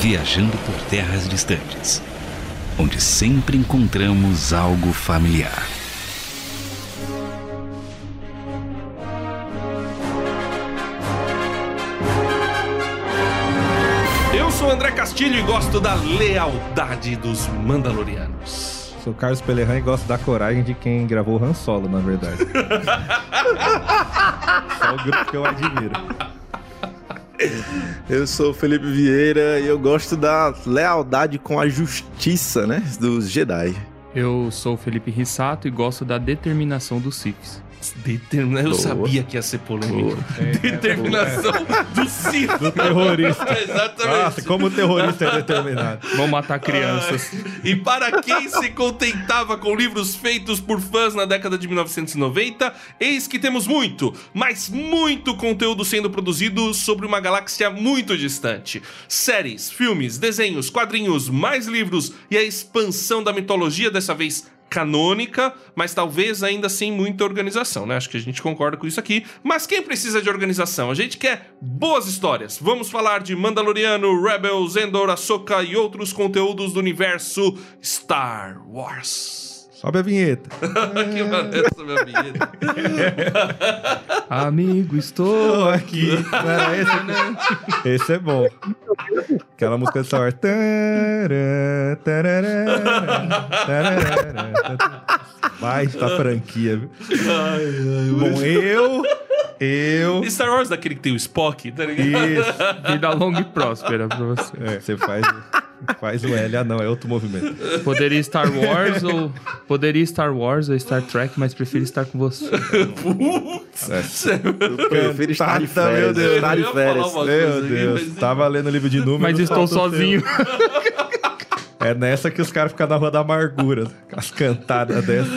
viajando por terras distantes, onde sempre encontramos algo familiar. Eu sou o André Castilho e gosto da lealdade dos Mandalorianos. Sou Carlos Pelerran e gosto da coragem de quem gravou o Han Solo, na verdade. Só o grupo que eu admiro. Eu sou o Felipe Vieira e eu gosto da lealdade com a justiça, né? Dos Jedi. Eu sou o Felipe Rissato e gosto da determinação dos Siths. Determina... Eu Boa. sabia que ia ser polêmico. É, Determinação do Sith. Do terrorista. Exatamente. Nossa, como o terrorista é determinado. Vão matar crianças. E para quem se contentava com livros feitos por fãs na década de 1990, eis que temos muito, mas muito conteúdo sendo produzido sobre uma galáxia muito distante. Séries, filmes, desenhos, quadrinhos, mais livros e a expansão da mitologia, dessa vez canônica, mas talvez ainda sem muita organização, né? Acho que a gente concorda com isso aqui. Mas quem precisa de organização? A gente quer boas histórias. Vamos falar de Mandaloriano, Rebels, Endor, Ahsoka e outros conteúdos do universo Star Wars. Sobe a vinheta. que maneiro essa minha vinheta. Amigo, estou aqui. Não esse, né? Esse é bom. Aquela música de Star Wars. Tarará. Baita franquia, viu? Bom, eu. Eu. E Star Wars daquele que tem o Spock, tá ligado? Isso. vida longa e próspera pra você. É, você faz, faz o L. Ah, não, é outro movimento. Poderia Star Wars ou. Poderia Star Wars ou Star Trek, mas prefiro estar com você. Eu prefiro estar de férias. meu Deus. Estar de férias. Meu Deus, mas- tava lendo o livro de números. Mas estou sozinho. É nessa que os caras ficam na rua da amargura. As cantadas dessas.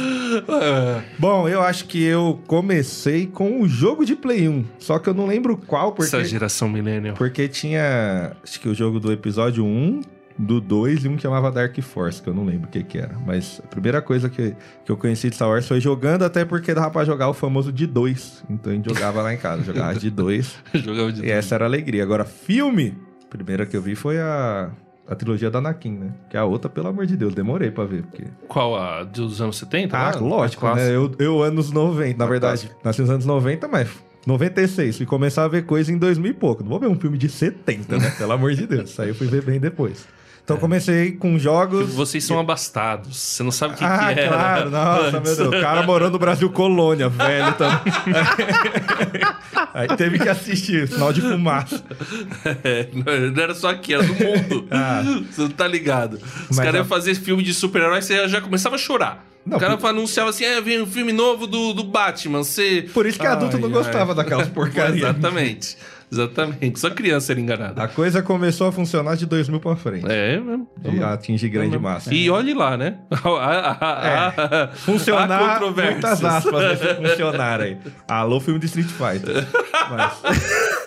Bom, eu acho que eu comecei com o jogo de Play 1. Só que eu não lembro qual, porque, Essa geração millennial. porque tinha. Acho que o jogo do episódio 1, do 2 e um que chamava Dark Force, que eu não lembro o que, que era. Mas a primeira coisa que, que eu conheci de Star Wars foi jogando, até porque dava pra jogar o famoso de 2. Então a gente jogava lá em casa, jogava de 2. Jogava de E essa era a alegria. Agora, filme, a primeira que eu vi foi a, a trilogia da Anakin, né? Que a outra, pelo amor de Deus, demorei pra ver. Porque... Qual? A dos anos 70? Ah, lá? lógico, né? Eu, eu anos 90, na verdade. Nasci nos anos 90, mas 96. Fui começar a ver coisa em 2000 e pouco. Não vou ver um filme de 70, né? Pelo amor de Deus. Isso aí eu fui ver bem depois. Então comecei com jogos... Vocês são abastados. Você não sabe o que, ah, que era. claro, nossa, meu Deus. O cara morou no Brasil colônia, velho também. Aí teve que assistir, sinal de fumaça. É, não era só aqui, era do mundo. Ah. Você não tá ligado. Os Mas caras a- iam fazer filme de super-herói, você já começava a chorar. Não, o cara por- anunciava assim: é, vem um filme novo do, do Batman. Você. Por isso que adulto Ai, não ai. gostava daquelas porcarias. Exatamente. Exatamente. Só criança era enganada. A coisa começou a funcionar de 2000 pra frente. É, mesmo. De atingir grande massa. E olhe lá, né? É. Funcionar, muitas aspas nesse funcionar aí. Alô, filme de Street Fighter. Mas,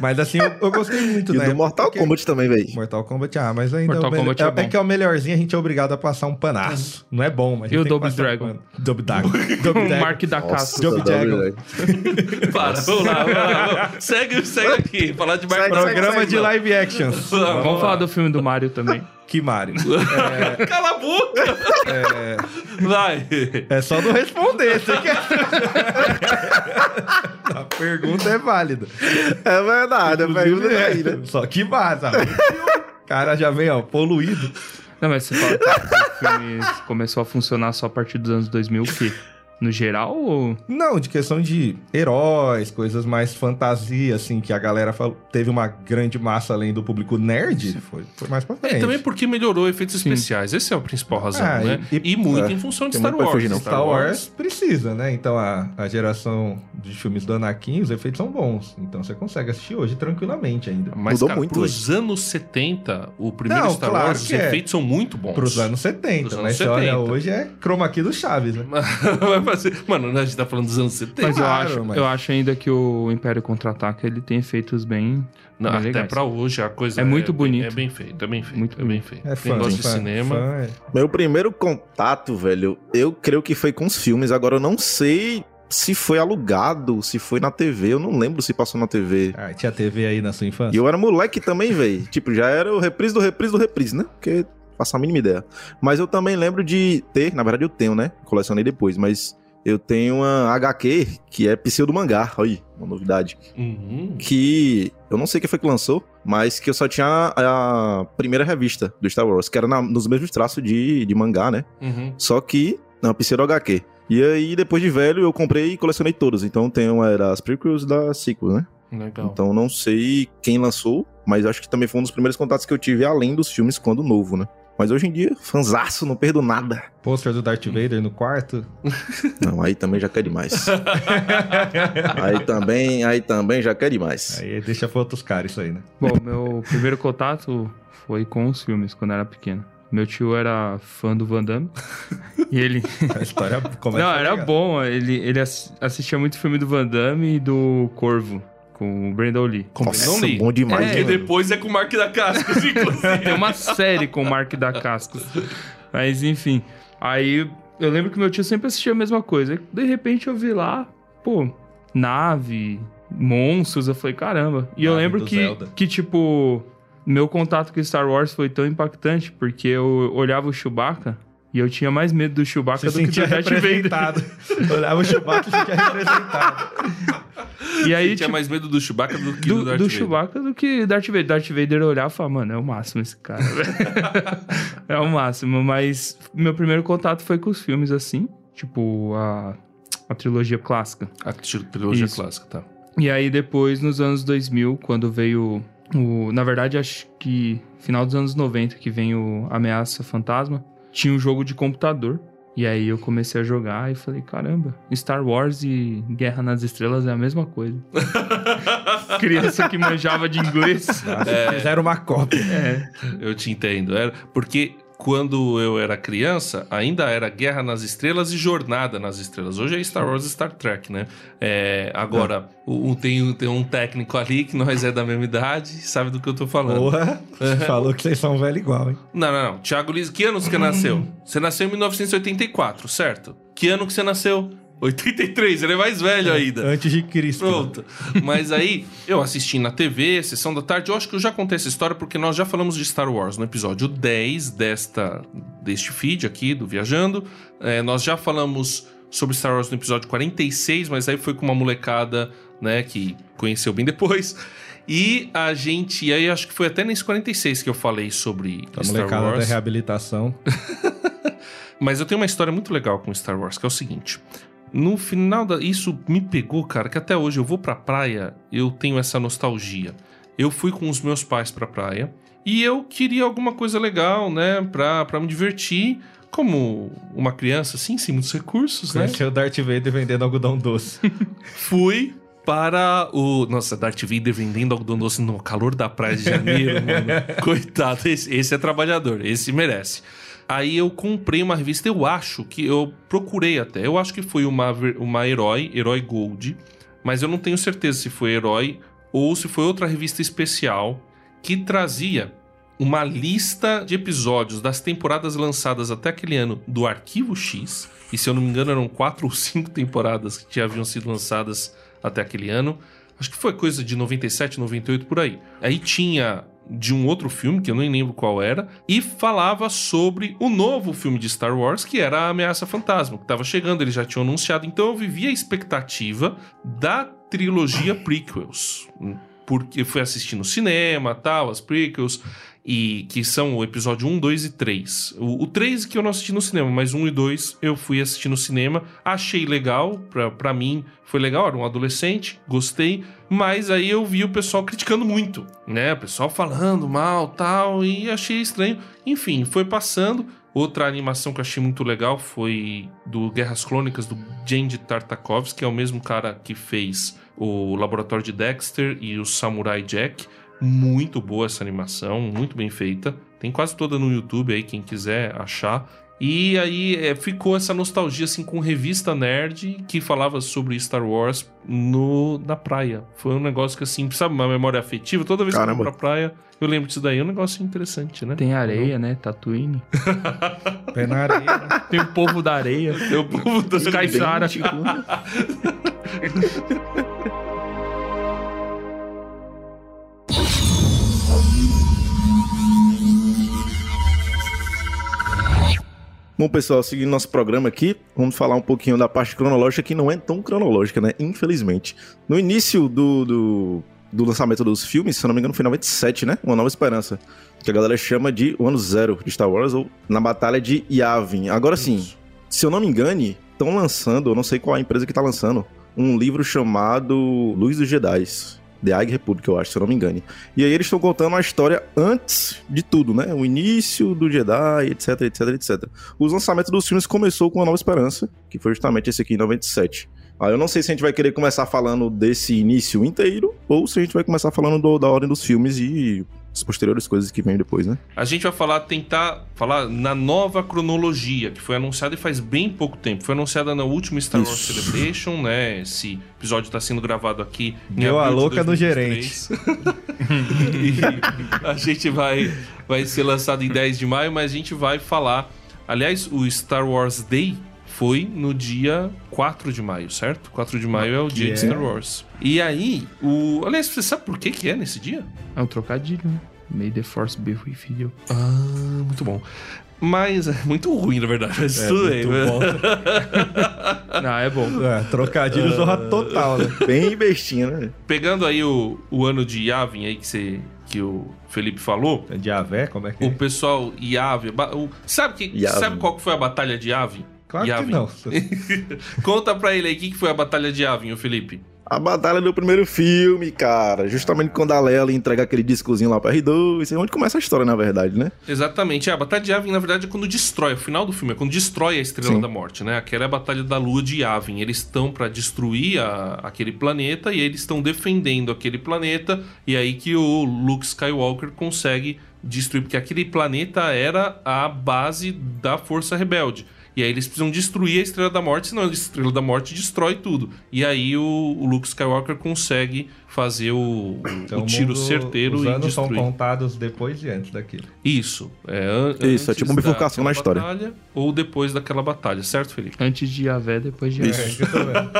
mas assim, eu, eu gostei muito, E né? do Mortal Porque- Kombat também, velho. Mortal Kombat, ah, mas ainda Mortal é, o mele- Kombat é é, bom. é que é o melhorzinho, a gente é obrigado a passar um panaço. Não é bom, mas a E gente o Double Dragon? Double Dragon. Double O Dragon. Mark da Castro. Double Dragon. Para, vamos lá, vamos lá. Segue, segue aqui. Falar de Mark- Programa de não. live actions. Vamos falar do filme do Mario também. Que Mario. Cala a boca! Vai. É só não responder. Você quer... a pergunta é válida. É verdade, a pergunta é aí, né? Só que vaza. O cara já vem, ó, poluído. Não, mas você fala que o filme começou a funcionar só a partir dos anos 2000, o quê? No geral ou... Não, de questão de heróis, coisas mais fantasia, assim, que a galera falou, teve uma grande massa além do público nerd, foi, foi mais pra frente. É, também porque melhorou efeitos especiais. Esse é a principal razão, Ah, né? e- E, e- muito é. em função de Star Wars. fugir, não. Star Wars precisa, né? Então a, a geração de filmes do Anakin, os efeitos são bons. Então você consegue assistir hoje tranquilamente ainda. Mas, Mudou cara, muito, pros anos 70, o primeiro Não, Star claro Wars, os que é. efeitos são muito bons. Pros anos 70, Pros mas anos você olha 70. hoje é chroma key do Chaves, né? Mano, a gente tá falando dos anos 70. Mas, eu, Claro, acho, mas- eu acho ainda que o Império Contra-Ataca ele tem efeitos bem, Não, bem até legais. pra hoje a coisa É muito bem- bonito. É bem feito, é bem feito. Muito é bem feito. É fã, gosta de fã, cinema. fã, é. Meu primeiro contato, velho, eu creio que foi com os filmes. Agora eu não sei se foi alugado, se foi na TV, eu não lembro se passou na TV. Ah, tinha TV aí na sua E infância? eu era moleque também, velho. Tipo, já era o reprise do reprise do reprise, né? Porque faço a mínima ideia. Mas eu também lembro de ter, na verdade eu tenho, né? Colecionei depois, mas eu tenho uma HQ que é pseudo mangá. Olha aí, uma novidade. Uhum. Que eu não sei quem foi que lançou, mas que eu só tinha a, a primeira revista do Star Wars, que era na- nos mesmos traços de, de mangá, né? Uhum. Só que na pseudo HQ. E aí, depois de velho, eu comprei e colecionei todas. Então tenho era as prequels da sequel, né? Legal. Então não sei quem lançou, mas acho que também foi um dos primeiros contatos que eu tive além dos filmes quando novo, né? Mas hoje em dia, fanzaço, não perdo nada. Pôster do Darth Vader no quarto? Não, aí também já quer demais. aí também, aí também já quer demais. Aí deixa pra outros caras isso aí, né? Bom, meu primeiro contato foi com os filmes, quando eu era pequeno. Meu tio era fã do Van Damme. e ele. A história começa Não, era bom. Ele, ele ass- assistia muito filme do Van Damme e do Corvo, com o Brandon Lee. Com Nossa, Brandon Lee. bom demais. É, E depois é com o Mark da Cascos, inclusive. Tem uma série com o Mark da Cascos. Mas enfim. Aí eu lembro que meu tio sempre assistia a mesma coisa. De repente eu vi lá, pô, nave, monstros. Eu falei, caramba. E eu Nave lembro do que, Zelda. que, tipo, meu contato com Star Wars foi tão impactante porque eu olhava o Chewbacca e eu tinha mais medo do Chewbacca Você do que do Darth Vader. representado. Olhava o Chewbacca e sentia representado. E aí, Tinha tipo, mais medo do Chewbacca do que do, do, Darth do Vader. Chewbacca do que Darth Vader. Darth Vader eu olhava e falava, mano, é o máximo esse cara. velho." é o máximo. Mas meu primeiro contato foi com os filmes assim, tipo a, a trilogia clássica. A trilogia Isso. clássica, tá. E aí depois, nos anos 2000, quando veio o... Na verdade, acho que final dos anos 90, que vem o Ameaça Fantasma, tinha um jogo de computador. E aí eu comecei a jogar e falei, caramba, Star Wars e Guerra nas Estrelas é a mesma coisa. Criança que manjava de inglês. Fizeram uma cópia. É, Eu te entendo. Era porque quando eu era criança, ainda era Guerra nas Estrelas e Jornada nas Estrelas. Hoje é Star Wars e Star Trek, né? É, agora, o- tem, tem um técnico ali que nós é da mesma idade, sabe do que eu tô falando. Porra, falou que vocês são velho igual, hein? Não, não, não. Tiago Liz, que ano que você nasceu? Você nasceu em 1984, certo? Que ano que você nasceu? 83, ele é mais velho ainda. Antes de Cristo. Pronto. Mas aí, eu assisti na TV, sessão da tarde. Eu acho que eu já contei essa história porque nós já falamos de Star Wars no episódio 10 desta, deste feed aqui do Viajando. É, nós já falamos sobre Star Wars no episódio 46, mas aí foi com uma molecada, né, que conheceu bem depois. E a gente. E aí acho que foi até nesse 46 que eu falei sobre A Star molecada da Wars. reabilitação. Mas eu tenho uma história muito legal com Star Wars, que é o seguinte. No final da. Isso me pegou, cara, que até hoje eu vou pra praia, eu tenho essa nostalgia. Eu fui com os meus pais pra praia e eu queria alguma coisa legal, né, pra, pra me divertir. Como uma criança, assim, sem muitos recursos, né? Conheceu o Darth Vader vendendo algodão doce. Fui para o. Nossa, Darth Vader vendendo algodão doce no calor da praia de janeiro, mano. Coitado, esse, esse é trabalhador, esse merece. Aí eu comprei uma revista, eu acho que eu procurei até. Eu acho que foi uma, uma Herói, Herói Gold, mas eu não tenho certeza se foi Herói ou se foi outra revista especial que trazia uma lista de episódios das temporadas lançadas até aquele ano do Arquivo X. E se eu não me engano, eram quatro ou cinco temporadas que já haviam sido lançadas até aquele ano. Acho que foi coisa de 97, 98 por aí. Aí tinha de um outro filme, que eu nem lembro qual era, e falava sobre o novo filme de Star Wars, que era a Ameaça Fantasma, que estava chegando, eles já tinham anunciado. Então eu vivia a expectativa da trilogia prequels. Porque eu fui assistir no cinema, tal, as prequels, e que são o episódio 1, 2 e 3. O, o 3 que eu não assisti no cinema, mas 1 e 2 eu fui assistir no cinema. Achei legal, pra, mim foi legal, era um adolescente, gostei. Mas aí eu vi o pessoal criticando muito, né? O pessoal falando mal, tal, e achei estranho. Enfim, foi passando. Outra animação que eu achei muito legal foi do Guerras Clônicas, do Genji Tartakovsky, que é o mesmo cara que fez o Laboratório de Dexter e o Samurai Jack. Muito boa essa animação, muito bem feita. Tem quase toda no YouTube aí, quem quiser achar. E aí é, ficou essa nostalgia assim com revista nerd que falava sobre Star Wars no na praia. Foi um negócio que assim, sabe, uma memória afetiva. Toda vez Caramba. que eu vou pra praia, eu lembro disso daí. É um negócio interessante, né? Tem areia, né? Tatooine. Pé na areia. né? Tem o povo da areia. Tem o povo do Os Caissara. Bom, pessoal, seguindo nosso programa aqui, vamos falar um pouquinho da parte cronológica que não é tão cronológica, né? Infelizmente. No início do, do, do lançamento dos filmes, se eu não me engano, foi em 97, né? Uma Nova Esperança. Que a galera chama de o ano zero de Star Wars, ou na Batalha de Yavin. Agora sim, se eu não me engane, estão lançando, eu não sei qual é a empresa que tá lançando, um livro chamado Luz dos Jedi. The High Republic, eu acho, se eu não me engane. E aí eles estão contando a história antes de tudo, né? O início do Jedi, etc, etc, etc. Os lançamentos dos filmes começou com A Nova Esperança, que foi justamente esse aqui em 97. Aí eu não sei se a gente vai querer começar falando desse início inteiro, ou se a gente vai começar falando do- da ordem dos filmes e as posteriores coisas que vêm depois, né? A gente vai falar, tentar falar na nova cronologia, que foi anunciada e faz bem pouco tempo. Foi anunciada na última Star Wars Isso. Celebration, né? Esse episódio tá sendo gravado aqui em Deu a louca no 2023. e a gente vai, vai ser lançado em 10 de maio, mas a gente vai falar. Aliás, o Star Wars Day foi no dia 4 de maio, certo? 4 de maio é o dia é? de Star Wars. E aí, o. Aliás, você sabe por que, que é nesse dia? É um trocadilho, né? May the Force be with you. Ah, muito bom. Mas é muito ruim, na verdade. Mas É, tudo bem. muito bom. Ah, é bom. É, trocadilho zorra total, né? Bem bestinha, né? Pegando aí o, o ano de Yavin aí que, você, que o Felipe falou, De Avé, como é que o é? pessoal Yavin. o- Sabe, que, Yavin. sabe qual que foi a batalha de Yavin? Claro Yavin. que não. Conta pra ele aí o que que foi a batalha de Yavin, o Felipe. A batalha do primeiro filme, cara. Justamente quando a Leia entrega aquele discozinho lá pra R2. É onde começa a história, na verdade, né? Exatamente. É, a batalha de Yavin, na verdade, é quando destrói. O final do filme é quando destrói a Estrela Sim. da Morte, né? Aquela é a batalha da Lua de Yavin. Eles estão pra destruir a- aquele planeta e eles estão defendendo aquele planeta. E aí que o Luke Skywalker consegue destruir, porque aquele planeta era a base da Força Rebelde. E aí eles precisam destruir a Estrela da Morte, senão a Estrela da Morte destrói tudo. E aí o, o Luke Skywalker consegue fazer o, Então, o tiro mundo- certeiro Os e anos são destruir. contados depois e antes daquilo. Isso. É, an- Isso, é tipo uma bifurcação na história. batalha ou depois daquela batalha, certo, Felipe? Antes de Yavé, depois de Yavé. É, que eu tô vendo.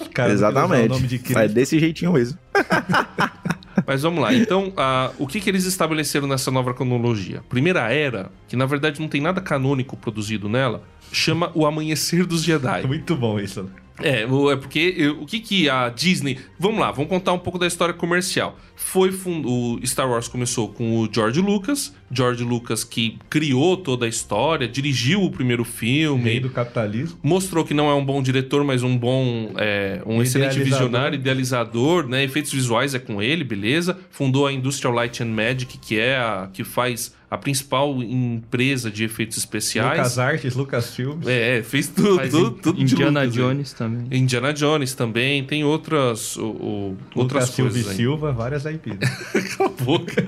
Os caras não querem usar Exatamente. O nome de É desse jeitinho mesmo. Mas vamos lá. Então, a- o que, que eles estabeleceram nessa nova cronologia? Primeira era, que na verdade não tem nada canônico produzido nela, chama O Amanhecer dos Jedi. Muito bom isso. né? É, é porque eu- o que que a Disney... Vamos lá, vamos contar um pouco da história comercial. Foi fun- o Star Wars começou com o George Lucas, George Lucas que criou toda a história, dirigiu o primeiro filme, Rei do capitalismo. mostrou que não é um bom diretor, mas um bom, é, um excelente visionário, idealizador, né? Efeitos visuais é com ele, beleza? Fundou a Industrial Light and Magic, que é a que faz a principal empresa de efeitos especiais. Lucas Artes, Lucas Filmes. É, é, fez tudo, Faz tudo, tudo Indiana Lucas, né? Jones também. Indiana Jones também, tem outras, o- o- outras Lucas Silva coisas aí. Silva, várias IPs. Cala a boca.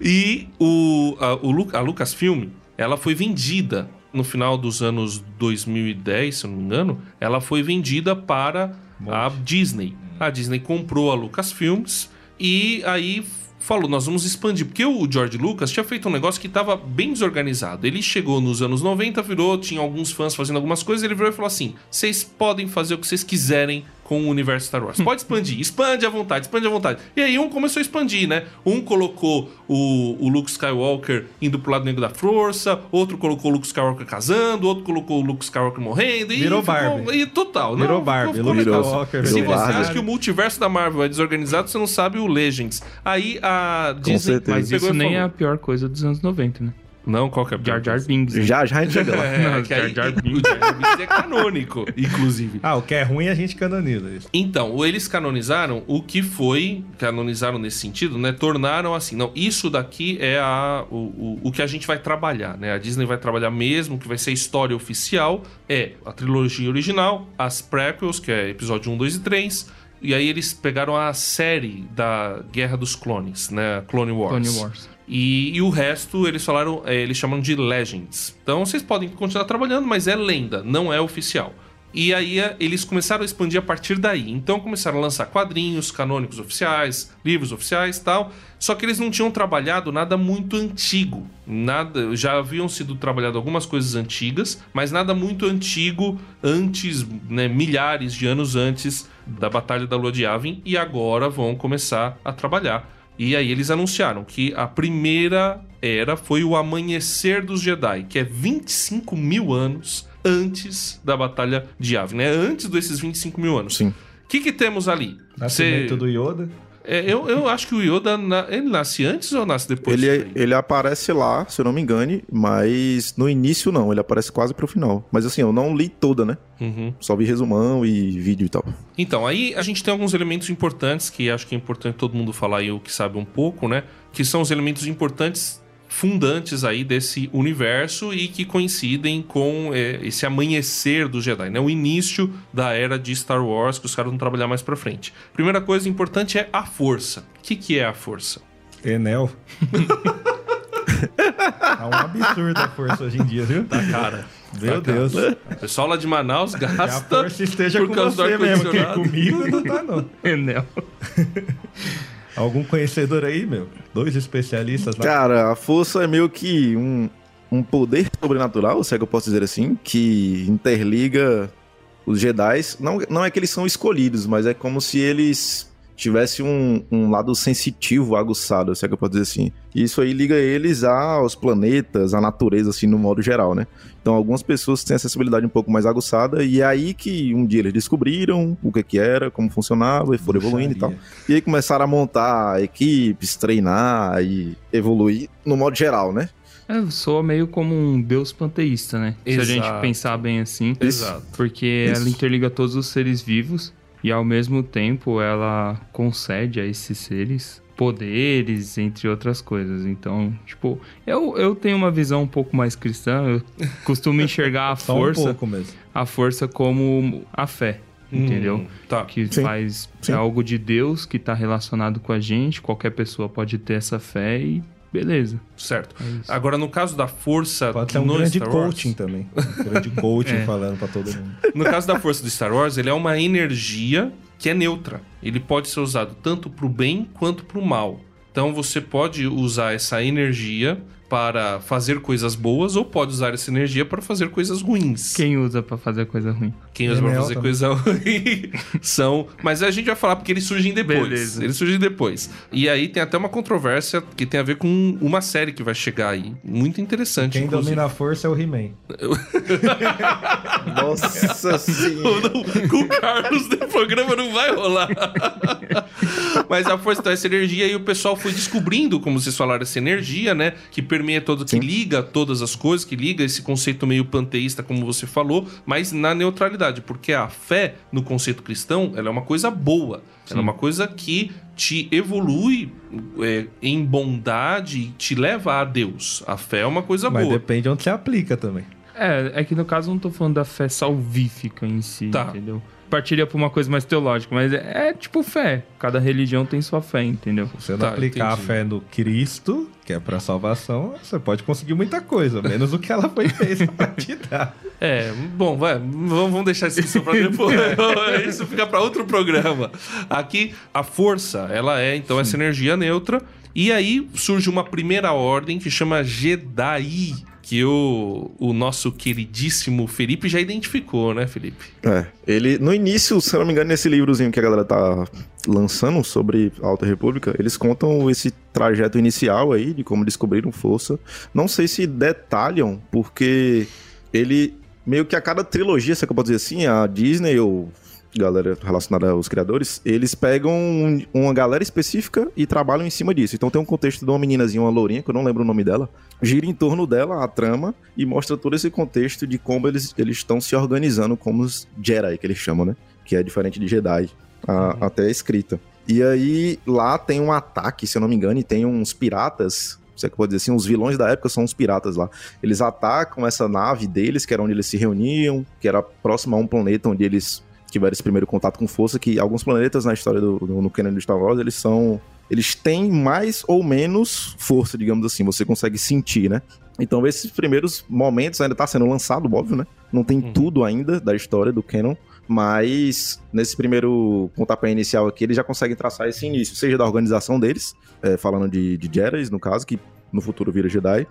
e o, a, o a Lucasfilm, ela foi vendida no final dos anos 2010, se eu não me engano, ela foi vendida para a Disney. A Disney comprou a Lucasfilms e aí falou, nós vamos expandir, porque o George Lucas tinha feito um negócio que estava bem desorganizado. Ele chegou nos anos 90, virou, tinha alguns fãs fazendo algumas coisas, ele virou e falou assim: "Vocês podem fazer o que vocês quiserem com o universo Star Wars. Pode expandir, expande à vontade, expande à vontade. E aí um começou a expandir, né? Um colocou o, o Luke Skywalker indo pro lado negro da força, outro colocou o Luke Skywalker casando, outro colocou o Luke Skywalker morrendo. E Virou ficou- Barbie. E total. Virou não, Barbie, Luke. Skywalker, Se virou você Barbie. acha que o multiverso da Marvel é desorganizado, você não sabe o Legends. Aí a Disney certeza. Mas isso nem é a pior coisa dos anos 90, né? Não, qual que é Jar Jar? Binks. Já, já a gente chega lá. É, Não, Jar Jar Binks. o Jar Jar Binks é canônico, inclusive. Ah, o que é ruim a gente canoniza isso. Então, eles canonizaram o que foi, canonizaram nesse sentido, né? Tornaram assim, não, isso daqui é a, o, o, o que a gente vai trabalhar, né? A Disney vai trabalhar mesmo, que vai ser a história oficial, é a trilogia original, as prequels, que é episódio 1, 2 e 3, e aí eles pegaram a série da Guerra dos Clones, né? Clone Wars. Clone Wars. E, e o resto eles falaram, é, eles chamam de Legends. Então vocês podem continuar trabalhando, mas é lenda, não é oficial. E aí é, eles começaram a expandir a partir daí. Então começaram a lançar quadrinhos canônicos oficiais, livros oficiais, tal. Só que eles não tinham trabalhado nada muito antigo. Nada, já haviam sido trabalhado algumas coisas antigas, mas nada muito antigo antes, né, milhares de anos antes da Batalha da Lua de Yavin e agora vão começar a trabalhar. E aí eles anunciaram que a primeira era foi o Amanhecer dos Jedi, que é 25 mil anos antes da Batalha de Yavin, né? Antes desses 25 mil anos. Sim. O que, que temos ali? Nascimento Cê- do Yoda. É, eu, eu acho que o Yoda, na- ele nasce antes ou nasce depois? Ele, ele aparece lá, se eu não me engane, mas no início não, ele aparece quase pro final. Mas assim, eu não li toda, né? Uhum. Só vi resumão e vídeo e tal. Então, aí a gente tem alguns elementos importantes que acho que é importante todo mundo falar e o que sabe um pouco, né? Que são os elementos importantes fundantes aí desse universo e que coincidem com é, esse amanhecer do Jedi, né? O início da era de Star Wars que os caras vão trabalhar mais pra frente. Primeira coisa importante é a força. O que, que é a força? Enel. é um absurdo a força hoje em dia, viu? Cara, Meu Deus. o pessoal lá de Manaus Que a gasta força esteja por com causa do você mesmo, que ar-condicionado. comigo não tá não. Enel. Algum conhecedor aí, meu? Dois especialistas na... Cara, a força é meio que um, um poder sobrenatural, se é que eu posso dizer assim, que interliga os Jedi. Não, não é que eles são escolhidos, mas é como se eles tivessem um, um lado sensitivo, aguçado, se é que eu posso dizer assim. E isso aí liga eles aos planetas, à natureza, assim, no modo geral, né? Então, algumas pessoas têm essa sensibilidade um pouco mais aguçada, e é aí que um dia eles descobriram o que que era, como funcionava, e foram evoluindo e tal. E aí começaram a montar equipes, treinar e evoluir no modo geral, né? É, soa meio como um deus panteísta, né? Se a gente Exato. pensar bem assim. Exato. Porque Isso. ela interliga todos os seres vivos e ao mesmo tempo ela concede a esses seres poderes, entre outras coisas. Então, tipo, eu, eu tenho uma visão um pouco mais cristã, eu costumo enxergar a um força, pouco mesmo. a força como a fé, entendeu? Hum, tá. Que Sim, faz sim. é algo de Deus que tá relacionado com a gente, qualquer pessoa pode ter essa fé e beleza. Certo. É. Agora, no caso da força Pode ser um no grande Star Wars, coaching também. Um grande coaching É. falando pra todo mundo. No caso da força do Star Wars, ele é uma energia que é neutra. Ele pode ser usado tanto pro bem quanto pro mal. Então você pode usar essa energia para fazer coisas boas ou pode usar essa energia para fazer coisas ruins. Quem usa pra fazer coisa ruim? Quem usa pra Enel fazer também. coisa ruim são. Mas a gente vai falar porque eles surgem depois. Beleza. Eles surgem depois. E aí tem até uma controvérsia que tem a ver com uma série que vai chegar aí. Muito interessante. Quem inclusive. domina a força é o He-Man. Nossa senhora. Com o Carlos o programa não vai rolar. Mas a força então, essa energia e o pessoal foi descobrindo, como vocês falaram, essa energia, né? Que permeia todo, que Sim. liga todas as coisas, que liga esse conceito meio panteísta, como você falou, mas na neutralidade, porque a fé no conceito cristão, ela é uma coisa boa. Ela é uma coisa que te evolui é, em bondade e te leva a Deus. A fé é uma coisa Mas boa. depende onde você aplica também. É, é que no caso eu não tô falando da fé salvífica em si, Tá. entendeu? Partilha pra uma coisa mais teológica, mas é, é tipo fé. Cada religião tem sua fé, entendeu? Se você não Tá, aplicar entendi. a fé no Cristo, que é pra salvação, você pode conseguir muita coisa, menos o que ela foi feita pra te dar. É, bom, vai, vamos deixar isso só pra depois. isso fica pra outro programa. Aqui, a força, ela é, então, essa energia neutra. E aí surge uma primeira ordem que chama Jedi. Que o, o nosso queridíssimo Felipe já identificou, né, Felipe? É, ele, no início, se eu não me engano, nesse livrozinho que a galera tá lançando sobre a Alta República, eles contam esse trajeto inicial aí, de como descobriram força. Não sei se detalham, porque ele, meio que a cada trilogia, se é que eu posso dizer assim, a Disney ou galera relacionada aos criadores, eles pegam um- uma galera específica e trabalham em cima disso. Então tem um contexto de uma meninazinha, uma lourinha, que eu não lembro o nome dela, gira em torno dela a trama e mostra todo esse contexto de como eles eles estão se organizando como os Jedi, que eles chamam, né? Que é diferente de Jedi, a- até a escrita. E aí, lá tem um ataque, se eu não me engano, e tem uns piratas, se é que pode dizer assim, os vilões da época são os piratas lá. Eles atacam essa nave deles, que era onde eles se reuniam, que era próximo a um planeta onde eles tiveram esse primeiro contato com força, que alguns planetas na história do, do no canon do Star Wars, eles são eles têm mais ou menos força, digamos assim, você consegue sentir, né? Então, esses primeiros momentos ainda tá sendo lançado, óbvio, né? Não tem Uhum. tudo ainda da história do Canon, mas nesse primeiro pontapé inicial aqui, eles já conseguem traçar esse início, seja da organização deles, é, falando de, de Jedi, no caso, que no futuro vira Jedi,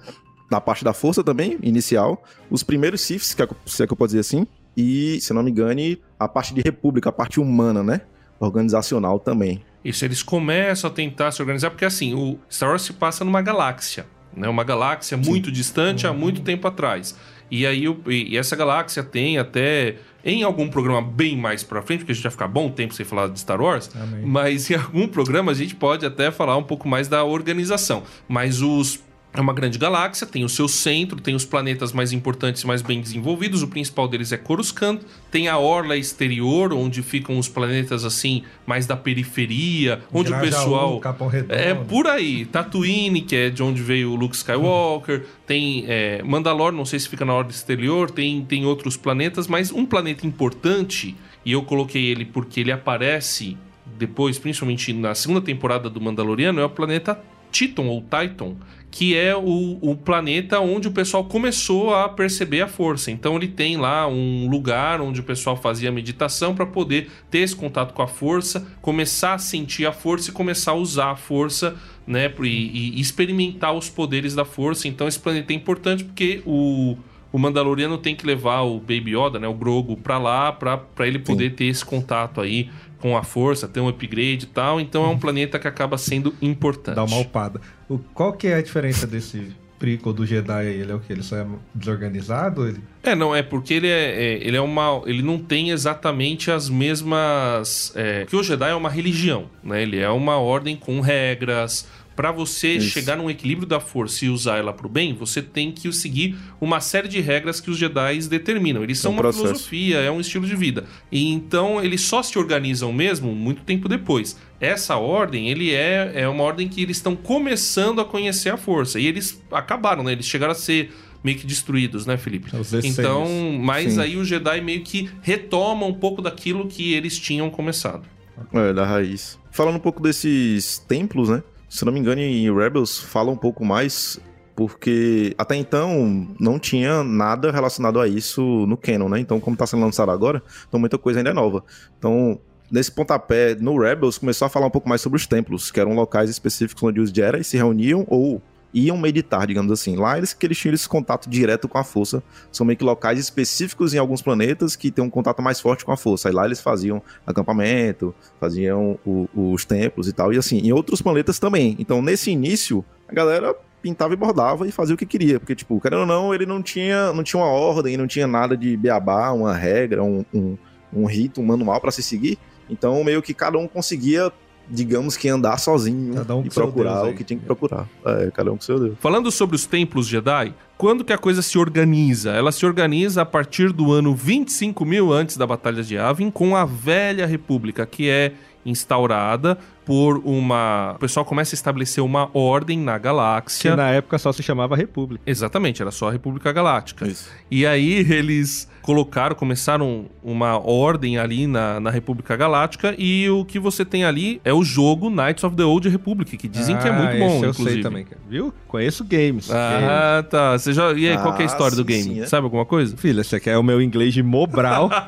da parte da força também, inicial, os primeiros Siths, que é, se é que eu posso dizer assim, e, se não me engane, a parte de república, a parte humana, né? Organizacional também. Isso, eles começam a tentar se organizar, porque assim, o Star Wars se passa numa galáxia, né? Uma galáxia muito distante há muito tempo atrás. E aí, e essa galáxia tem até, em algum programa bem mais pra frente, porque a gente vai ficar bom tempo sem falar de Star Wars, Amém. mas em algum programa a gente pode até falar um pouco mais da organização. Mas os. É uma grande galáxia, tem o seu centro, tem os planetas mais importantes e mais bem desenvolvidos. O principal deles é Coruscant. Tem a orla exterior, onde ficam os planetas assim, mais da periferia, onde o Grajaú, pessoal. Capão Redondo. É por aí. Tatooine, que é de onde veio o Luke Skywalker. Tem é, Mandalore, não sei se fica na ordem exterior. Tem, tem outros planetas, mas um planeta importante, e eu coloquei ele porque ele aparece depois, principalmente na segunda temporada do Mandaloriano, é o planeta Titon ou Titan, que é o, o planeta onde o pessoal começou a perceber a força. Então ele tem lá um lugar onde o pessoal fazia meditação para poder ter esse contato com a força, começar a sentir a força e começar a usar a força, né, e, e experimentar os poderes da força. Então esse planeta é importante porque o o Mandaloriano tem que levar o Baby Yoda, né, o Grogu, pra lá, pra, pra ele poder ter esse contato aí com a força, ter um upgrade e tal. Então é um planeta que acaba sendo importante. Dá uma upada. O, qual que é a diferença desse prequel do Jedi aí? Ele é o que? Ele só é desorganizado? Ele... É, não, é porque ele é, é- ele é uma. Ele não tem exatamente as mesmas. É, que o Jedi é uma religião, né? Ele é uma ordem com regras. Pra você Isso. chegar num equilíbrio da força e usar ela pro bem, você tem que seguir uma série de regras que os Jedi determinam. Eles são um uma processo. filosofia, é um estilo de vida. E então eles só se organizam mesmo muito tempo depois. Essa ordem, ele é, é uma ordem que eles estão começando a conhecer a força. E eles acabaram, né? Eles chegaram a ser meio que destruídos, né, Felipe? Os essênios. Então, mas Sim. aí o Jedi meio que retoma um pouco daquilo que eles tinham começado. É, da raiz. Falando um pouco desses templos, né? Se não me engano, em Rebels fala um pouco mais, porque até então não tinha nada relacionado a isso no canon, né? Então, como tá sendo lançado agora, então muita coisa ainda é nova. Então, nesse pontapé, no Rebels, começou a falar um pouco mais sobre os templos, que eram locais específicos onde os Jedi se reuniam ou iam meditar, digamos assim. Lá eles que eles tinham esse contato direto com a força. São meio que locais específicos em alguns planetas que têm um contato mais forte com a força. Aí lá eles faziam acampamento, faziam o- os templos e tal. E assim, em outros planetas também. Então, nesse início, a galera pintava e bordava e fazia o que queria. Porque, tipo, querendo ou não, ele não tinha, não tinha uma ordem, não tinha nada de beabá, uma regra, um, um, um rito, um manual pra se seguir. Então, meio que cada um conseguia, digamos que andar sozinho Cada um e procurar o que tinha que procurar. É, cada um com seu Deus. Falando sobre os templos Jedi, quando que a coisa se organiza? Ela se organiza a partir do ano 25 mil antes da Batalha de Yavin, com a Velha República, que é instaurada por uma... O pessoal começa a estabelecer uma ordem na Que galáxia. na época só se chamava República. Exatamente, era só a República Galáctica. Isso. E aí eles colocaram, começaram uma ordem ali na, na República Galáctica e o que você tem ali é o jogo Knights of the Old Republic, que dizem que é muito Ah, bom, eu inclusive. sei também, cara. viu? Conheço games. Ah, tá. Você já... E aí, qual que é a Ah, história do sim, game? sim, é. Sabe alguma coisa? Filha, você quer o meu inglês de Mobral.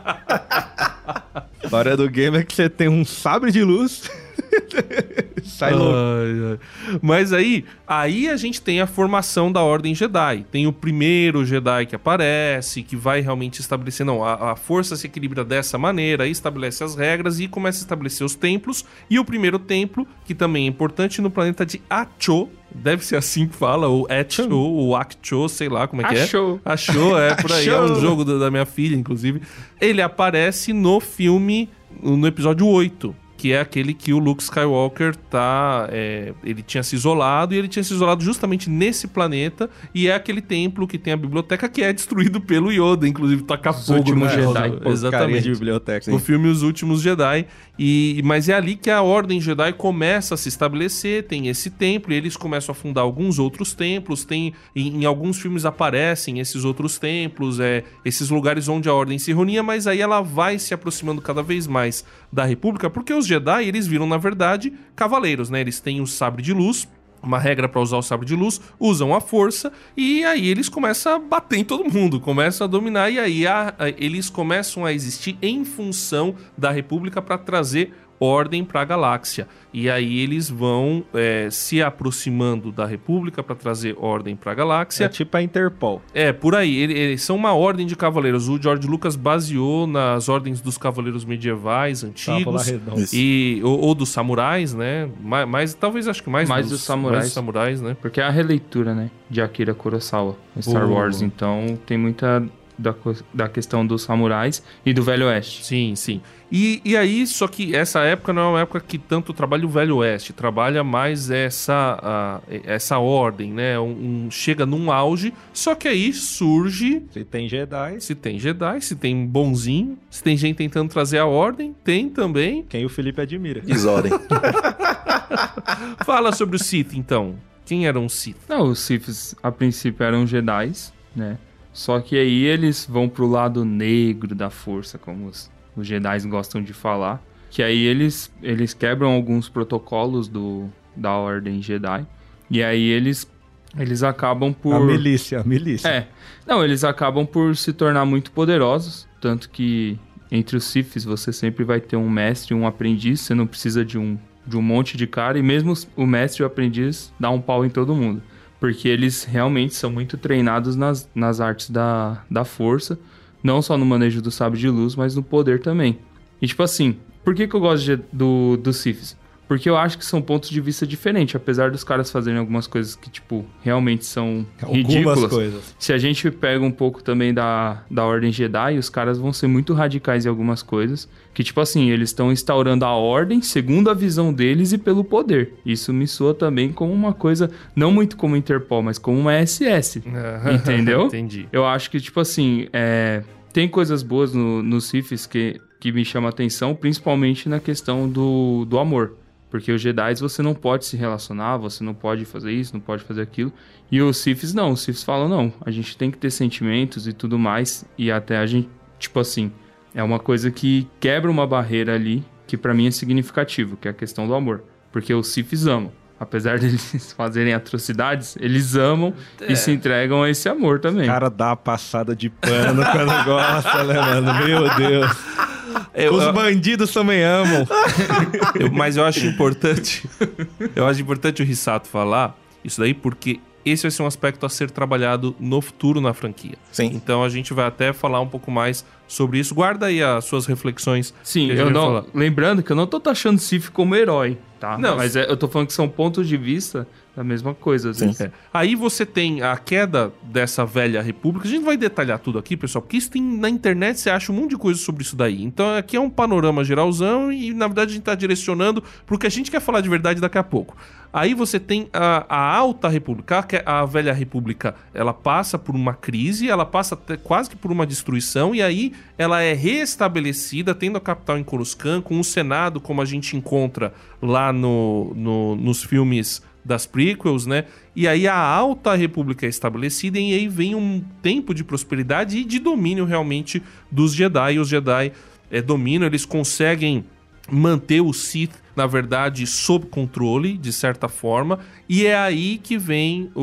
a história do game é que você tem um sabre de luz. Sai louco. Ai, ai. Mas aí, aí a gente tem a formação da Ordem Jedi. Tem o primeiro Jedi que aparece, que vai realmente estabelecer, não, a, a força se equilibra dessa maneira, aí estabelece as regras e começa a estabelecer os templos. E o primeiro templo, que também é importante, no planeta de Acho, deve ser assim que fala, ou Acho, ou Accho, sei lá como é que é. Achou. Achou, é por aí. É um Achou. jogo da minha filha, inclusive. Ele aparece no filme, no episódio 8. Que é aquele que o Luke Skywalker tá. é, ele tinha se isolado e ele tinha se isolado justamente nesse planeta. E é aquele templo que tem a biblioteca que é destruído pelo Yoda, inclusive taca Os fogo no Jedi. Exatamente. de biblioteca. O filme Os Últimos Jedi. E, mas é ali que a Ordem Jedi começa a se estabelecer. Tem esse templo, e eles começam a fundar alguns outros templos. Tem em, em alguns filmes aparecem esses outros templos, é, esses lugares onde a Ordem se reunia, mas aí ela vai se aproximando cada vez mais da República, porque os Jedi, eles viram, na verdade, cavaleiros, né? Eles têm o sabre de luz, uma regra para usar o sabre de luz, usam a força e aí eles começam a bater em todo mundo, começam a dominar e aí a- a- eles começam a existir em função da República para trazer ordem para a galáxia. E aí eles vão é, se aproximando da República para trazer ordem para a galáxia. É tipo a Interpol. É, por aí. Ele- Eles são uma ordem de cavaleiros. O George Lucas baseou nas ordens dos cavaleiros medievais, antigos. E, ou, ou dos samurais, né? Mais, mais- talvez acho que mais, Mais dos samurais. mais dos samurais, né? Porque é a releitura, né? De Akira Kurosawa em Star Boa. Wars. Então tem muita da, da questão dos samurais e do Velho Oeste. Sim, sim. E, e aí, só que essa época não é uma época que tanto trabalha o Velho Oeste, trabalha mais essa, a- essa ordem, né? Um, um- chega num auge, só que aí surge. Se tem Jedi, Se tem Jedi, se tem bonzinho, se tem gente tentando trazer a ordem, tem também. quem o Felipe admira. Desordem. Fala sobre o Sith, então. Quem eram os Sith? Não, os Siths a princípio eram Jedi, né? Só que aí eles vão pro lado negro da força, como os, os Jedi gostam de falar. Que aí eles, eles quebram alguns protocolos do, da Ordem Jedi. E aí eles, eles acabam por. A milícia, a milícia. É. Não, eles acabam por se tornar muito poderosos. Tanto que entre os Siths você sempre vai ter um mestre e um aprendiz. Você não precisa de um, de um monte de cara. E mesmo o mestre e o aprendiz dá um pau em todo mundo. Porque eles realmente são muito treinados nas, nas artes da, da força. Não só no manejo do sabre de luz, mas no poder também. E tipo assim, por que, que eu gosto de- do, do Siths? Porque eu acho que são pontos de vista diferentes. Apesar dos caras fazerem algumas coisas que, tipo, realmente são Algumas ridículas. coisas. Se a gente pega um pouco também da, da Ordem Jedi, os caras vão ser muito radicais em algumas coisas. Que, tipo assim, eles estão instaurando a ordem segundo a visão deles e pelo poder. Isso me soa também como uma coisa, não muito como Interpol, mas como uma SS. Entendeu? Entendi. Eu acho que, tipo assim, é, tem coisas boas no, nos Siths que, que me chamam a atenção, principalmente na questão do, do amor. Porque os Jedi você não pode se relacionar, você não pode fazer isso, não pode fazer aquilo. E os Siths não, os Siths falam, não, a gente tem que ter sentimentos e tudo mais. E até a gente, tipo assim, é uma coisa que quebra uma barreira ali, que pra mim é significativo, que é a questão do amor. Porque os Siths amam. Apesar deles fazerem atrocidades, eles amam e se entregam a esse amor também. O cara dá a passada de pano quando gosta, né, mano? Meu Deus. Eu- Os eu- bandidos também amam. eu- mas eu acho importante. eu acho importante o Risato falar isso daí, porque esse vai ser um aspecto a ser trabalhado no futuro na franquia. Sim. Então a gente vai até falar um pouco mais sobre isso. Guarda aí as suas reflexões. Sim, eu não. falar. Lembrando que eu não tô taxando Sif como herói, tá? Não, Mas é- eu tô falando que são pontos de vista da mesma coisa. É. Aí você tem a queda dessa velha república. A gente vai detalhar tudo aqui, pessoal, porque isso tem na internet, você acha um monte de coisa sobre isso daí. Então aqui é um panorama geralzão e na verdade a gente tá direcionando pro que a gente quer falar de verdade daqui a pouco. Aí você tem a, a alta república, a que- a velha república, ela passa por uma crise, ela passa até quase que por uma destruição e aí ela é restabelecida, tendo a capital em Coruscant, com o Senado como a gente encontra lá no, no- nos filmes das prequels, né? E aí a Alta República é estabelecida e aí vem um tempo de prosperidade e de domínio realmente dos Jedi. E os Jedi é, dominam, eles conseguem manter o Sith, na verdade, sob controle, de certa forma. E é aí que vem o,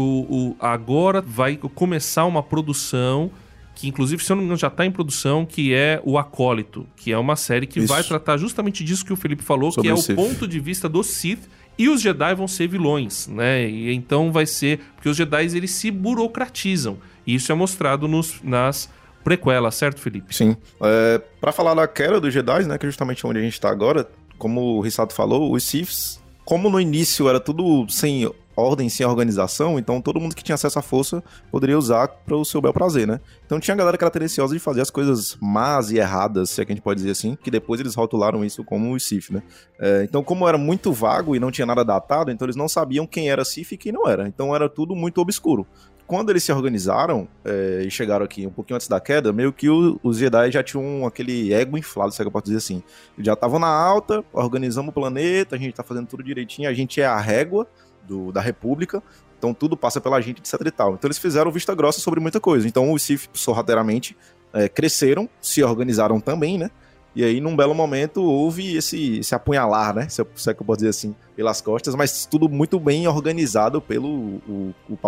o agora vai começar uma produção que inclusive, se eu não me engano, já está em produção, que é o Acólito, que é uma série que Isso. vai tratar justamente disso que o Felipe falou, Sobre que é o Sith. ponto de vista do Sith e os Jedi vão ser vilões, né? E então vai ser porque os Jedi eles se burocratizam. E isso é mostrado nos, nas prequelas, certo, Felipe? Sim. É, para falar da queda dos Jedi, né, que é justamente onde a gente tá agora, como o Risato falou, os Siths, como no início era tudo sem ordem, sem organização, então todo mundo que tinha acesso à força poderia usar para o seu bel prazer, né? Então tinha a galera tendenciosa de fazer as coisas más e erradas, se é que a gente pode dizer assim, que depois eles rotularam isso como os Sith, né? É, então como era muito vago e não tinha nada datado, então eles não sabiam quem era Sith e quem não era. Então era tudo muito obscuro quando eles se organizaram é, e chegaram aqui um pouquinho antes da queda, meio que o- os Jedi já tinham aquele ego inflado, se é que eu posso dizer assim. Já estavam na alta, organizamos o planeta, a gente tá fazendo tudo direitinho, a gente é a régua do- da República, então tudo passa pela gente, etc e tal. Então eles fizeram vista grossa sobre muita coisa. Então os Sith, sorrateiramente, é, cresceram, se organizaram também, né? E aí, num belo momento, houve esse, esse apunhalar, né? Se, se é que eu posso dizer assim, pelas costas, mas tudo muito bem organizado pelo o, o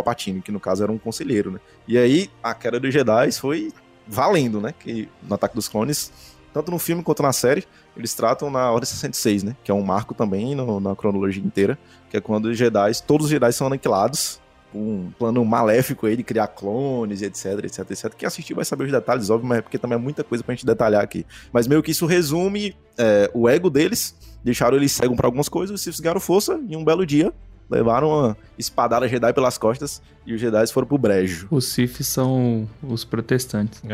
que no caso era um conselheiro, né? E aí, a queda dos Jedi foi valendo, né? Que no Ataque dos Clones, tanto no filme quanto na série, eles tratam na Ordem 66, né? Que é um marco também no, na cronologia inteira, que é quando os Jedi, todos os Jedi são aniquilados, um plano maléfico aí de criar clones, etc, etc, etc. Quem assistiu vai saber os detalhes, óbvio, mas é porque também é muita coisa pra gente detalhar aqui. Mas meio que isso resume é, o ego deles, deixaram eles cegos pra algumas coisas, se ganharam força, e um belo dia levaram uma espadada Jedi pelas costas e os Jedi foram pro brejo. Os Sith são os protestantes.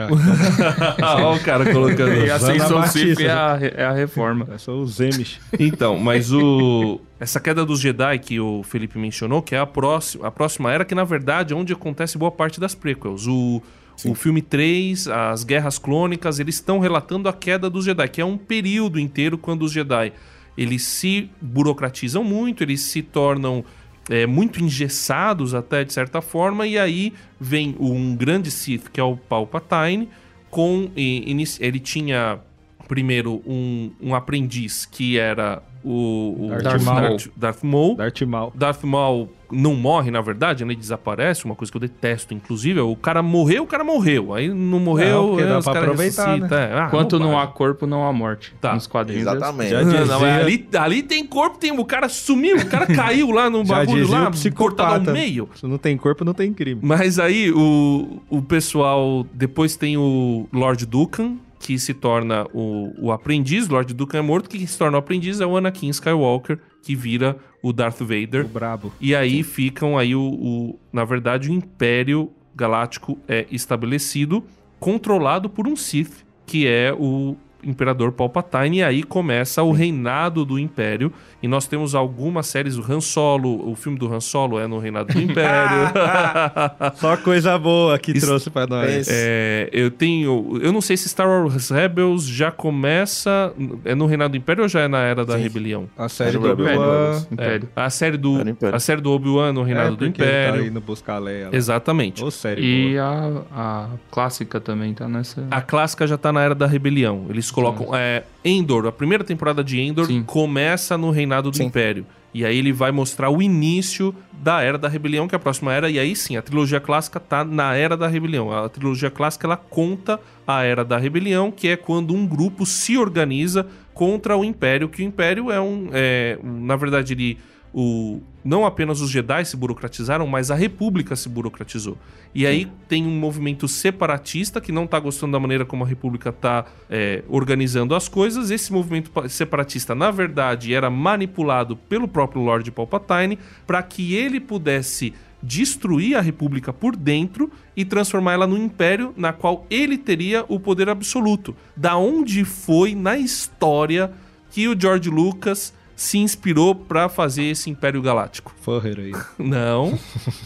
Olha o cara colocando. E a ascensão Batista, Sith é a, é a reforma. São os Emish. Então, mas o essa queda dos Jedi que o Felipe mencionou, que é a próxima, a próxima era, que na verdade é onde acontece boa parte das prequels. O, o filme 3, as Guerras Clônicas, eles estão relatando a queda dos Jedi, que é um período inteiro quando os Jedi eles se burocratizam muito, eles se tornam é, muito engessados até de certa forma, e aí vem um grande Sith, que é o Palpatine, com ele tinha primeiro um, um aprendiz que era o, o Darth Maul. Darth, Darth Maul. Darth Maul. Darth Maul não morre, na verdade, né? Ele desaparece, uma coisa que eu detesto, inclusive. é O cara morreu, o cara morreu. Aí não morreu, Não, porque é, dá os pra aproveitar, ressuscitam, é. Ah, Enquanto não há bobagem. corpo, não há morte. Tá, Nos quadrinhos. Exatamente. Já Não, não, ali, ali tem corpo, tem o cara sumiu, o cara caiu lá no bagulho lá, cortado ao meio. Se não tem corpo, não tem crime. Mas aí o, o pessoal. Depois tem o Lord Dukan, que se torna o, o aprendiz. Lord Dukan é morto, que se torna o aprendiz é o Anakin Skywalker, que vira o Darth Vader. O brabo. E aí ficam aí o, o- Na verdade, o Império Galáctico é estabelecido, controlado por um Sith, que é o Imperador Palpatine, e aí começa o reinado do Império. E nós temos algumas séries, o Han Solo, o filme do Han Solo é no reinado do Império. Só coisa boa que Isso- trouxe pra nós. É, eu tenho. Eu não sei se Star Wars Rebels já começa. É no Reinado do Império ou já é na Era da Sim. Rebelião? A série Era do Obi-Wan. Império. É, a série do. A série do Obi-Wan no Reinado É, do ele Império. Tá indo buscar a Leia. Exatamente. Série E a, a clássica também tá nessa. A clássica já tá na Era da Rebelião. Eles colocam. É, Endor, a primeira temporada de Endor Sim. começa no Reinado do Sim. Império. E aí ele vai mostrar o início da Era da Rebelião, que é a próxima era. E aí sim, a trilogia clássica tá na Era da Rebelião. A trilogia clássica ela conta a Era da Rebelião, que é quando um grupo se organiza contra o Império, que o Império é um. é, um- na verdade, ele. O, não apenas os Jedi se burocratizaram, mas a República se burocratizou. E aí tem um movimento separatista que não tá gostando da maneira como a República tá é, organizando as coisas. Esse movimento pa- separatista, na verdade, era manipulado pelo próprio Lord Palpatine para que ele pudesse destruir a República por dentro e transformar ela num império na qual ele teria o poder absoluto. Da onde foi na história que o George Lucas se inspirou para fazer esse Império Galáctico? Forrer aí. Não,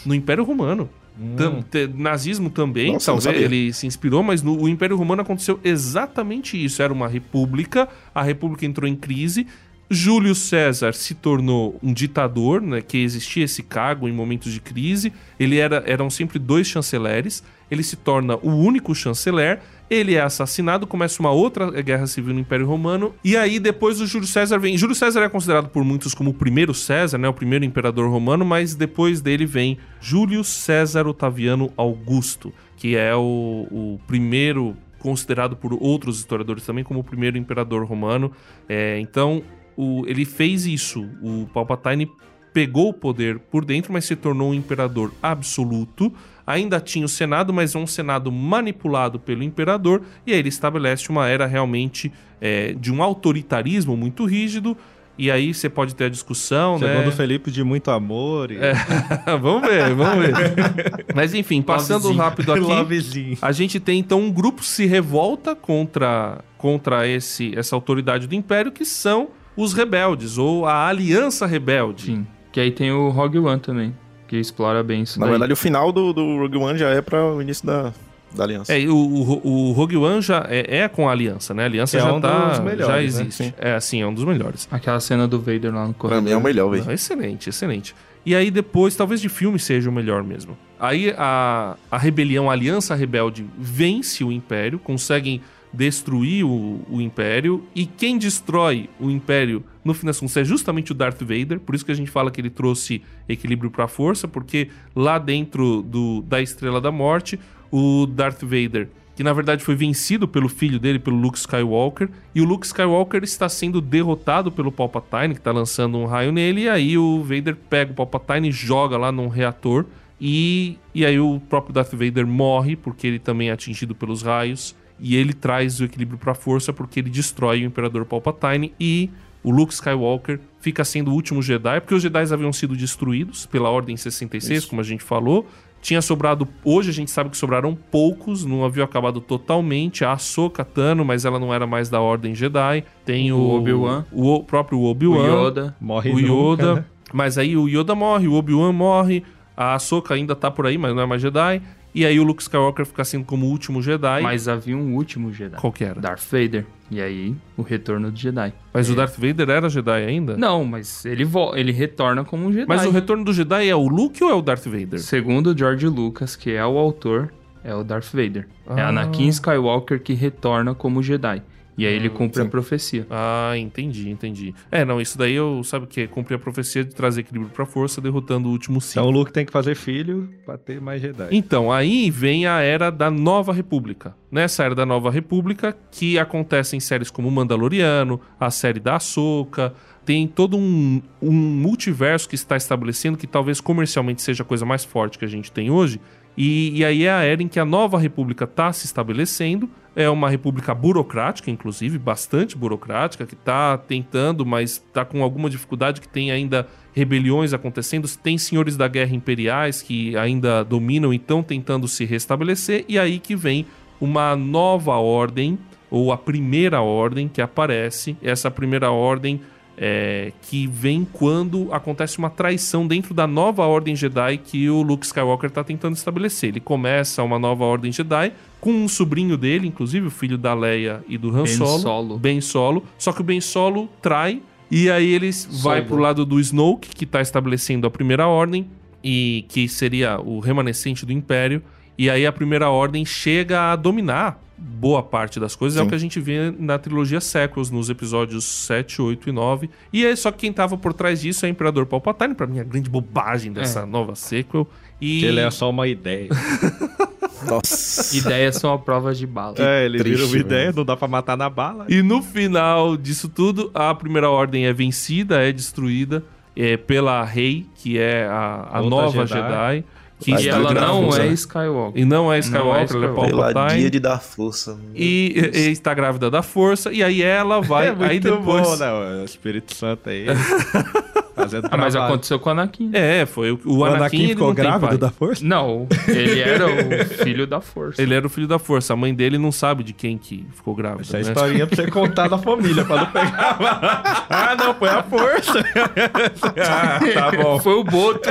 no Império Romano. Tam- te- nazismo também, Nossa, talvez ele se inspirou, mas no o Império Romano aconteceu exatamente isso. Era uma república, a república entrou em crise. Júlio César se tornou um ditador, né, que existia esse cargo em momentos de crise. Ele era, eram sempre dois chanceleres. Ele se torna o único chanceler. Ele é assassinado, começa uma outra guerra civil no Império Romano. E aí depois o Júlio César vem. Júlio César é considerado por muitos como o primeiro César, né, o primeiro imperador romano, mas depois dele vem Júlio César Otaviano Augusto, que é o, o primeiro considerado por outros historiadores também como o primeiro imperador romano. É, então o- ele fez isso. O Palpatine pegou o poder por dentro, mas se tornou um imperador absoluto. Ainda tinha o Senado, mas é um Senado manipulado pelo imperador, e aí ele estabelece uma era realmente é, de um autoritarismo muito rígido. E aí você pode ter a discussão, Segundo né? o Felipe, de muito amor. E... vamos ver, vamos ver. Mas enfim, passando Lovezinho. rápido aqui. Lovezinho. A gente tem então um grupo se revolta contra, contra esse, essa autoridade do Império, que são os rebeldes, ou a Aliança Rebelde. Sim. Que aí tem o Rogue One também, que explora bem isso Na daí. verdade, o final do, do Rogue One já é para o início da, da aliança. É, e o, o, o Rogue One já é, é com a Aliança, né? A Aliança é já um tá, dos melhores, já né? existe. Sim. É, assim, é um dos melhores. Aquela cena do Vader lá no pra corredor. mim é o melhor, velho. Excelente, excelente. E aí depois, talvez de filme seja o melhor mesmo. Aí a, a rebelião, a Aliança Rebelde vence o Império, conseguem destruir o, o Império. E quem destrói o Império, no fim das contas, é justamente o Darth Vader. Por isso que a gente fala que ele trouxe equilíbrio para a força, porque lá dentro do, da Estrela da Morte, o Darth Vader que na verdade foi vencido pelo filho dele, pelo Luke Skywalker, e o Luke Skywalker está sendo derrotado pelo Palpatine, que está lançando um raio nele, e aí o Vader pega o Palpatine e joga lá num reator, e, e aí o próprio Darth Vader morre, porque ele também é atingido pelos raios, e ele traz o equilíbrio para a força, porque ele destrói o Imperador Palpatine, e o Luke Skywalker fica sendo o último Jedi, porque os Jedi haviam sido destruídos pela Ordem 66, Isso. como a gente falou, tinha sobrado. Hoje a gente sabe que sobraram poucos, não havia acabado totalmente. A Ahsoka Tano, mas ela não era mais da Ordem Jedi. Tem o, o Obi-Wan. O próprio Obi-Wan. O Yoda. Morre o Yoda. Nunca, né? Mas aí o Yoda morre, o Obi-Wan morre. A Ahsoka ainda tá por aí, mas não é mais Jedi. E aí o Luke Skywalker fica sendo como o último Jedi. Mas havia um último Jedi. Qual que era? Darth Vader. E aí, o retorno do Jedi. Mas é. o Darth Vader era Jedi ainda? Não, mas ele, ele retorna como um Jedi. Mas o retorno do Jedi é o Luke ou é o Darth Vader? Segundo George Lucas, que é o autor, é o Darth Vader. É Ah. Anakin Skywalker que retorna como Jedi. E aí ele cumpre a profecia. Ah, entendi, entendi. É, não, isso daí eu sabe o que é cumprir a profecia de trazer equilíbrio pra força, derrotando o último Sith. Então o Luke tem que fazer filho pra ter mais Jedi. Então, aí vem a era da Nova República. Nessa era da Nova República, que acontece em séries como Mandaloriano, a série da Ahsoka, tem todo um, um multiverso que está estabelecendo, que talvez comercialmente seja a coisa mais forte que a gente tem hoje. E, e aí é a era em que a Nova República está se estabelecendo. É uma república burocrática, inclusive, bastante burocrática, que está tentando, mas está com alguma dificuldade, que tem ainda rebeliões acontecendo. Tem senhores da guerra imperiais que ainda dominam e estão tentando se restabelecer. E aí que vem uma nova ordem, ou a primeira ordem que aparece. Essa primeira ordem é, que vem quando acontece uma traição dentro da nova ordem Jedi que o Luke Skywalker está tentando estabelecer. Ele começa uma nova ordem Jedi com um sobrinho dele, inclusive o filho da Leia e do Han Ben Solo, Solo. Ben Solo. Só que o Ben Solo trai e aí eles vai Solo. pro lado do Snoke que está estabelecendo a primeira ordem e que seria o remanescente do Império. E aí a primeira ordem chega a dominar boa parte das coisas. É o Sim. que a gente vê na trilogia Séculos, nos episódios 7, 8 e 9. E aí, só que quem tava por trás disso é o Imperador Palpatine, pra mim, a grande bobagem dessa nova sequel. E Que ele é só uma ideia. Nossa. Ideias são a prova de bala. é, ele triste, vira uma ideia, não dá pra matar na bala. E no final disso tudo, a primeira ordem é vencida, é destruída é, pela Rey, que é a, a nova Jedi. Jedi. Que E ela não é? Skywalker. E não é Skywalker, Não é ela é Skywalker. Palpatine. dia de dar força. E, e está grávida da força, e aí ela vai. é muito aí depois. bom, né? O Espírito Santo aí. fazendo Ah, mas aconteceu com o Anakin. É, foi. O, o O Anakin, Anakin ficou grávido da força? Não, ele era o filho da força. Ele era o filho da força. A mãe dele não sabe de quem que ficou grávida. Essa é né? historinha pra você contar da família, pra não pegar. ah, não, foi a força. ah, tá bom. Foi o Boto.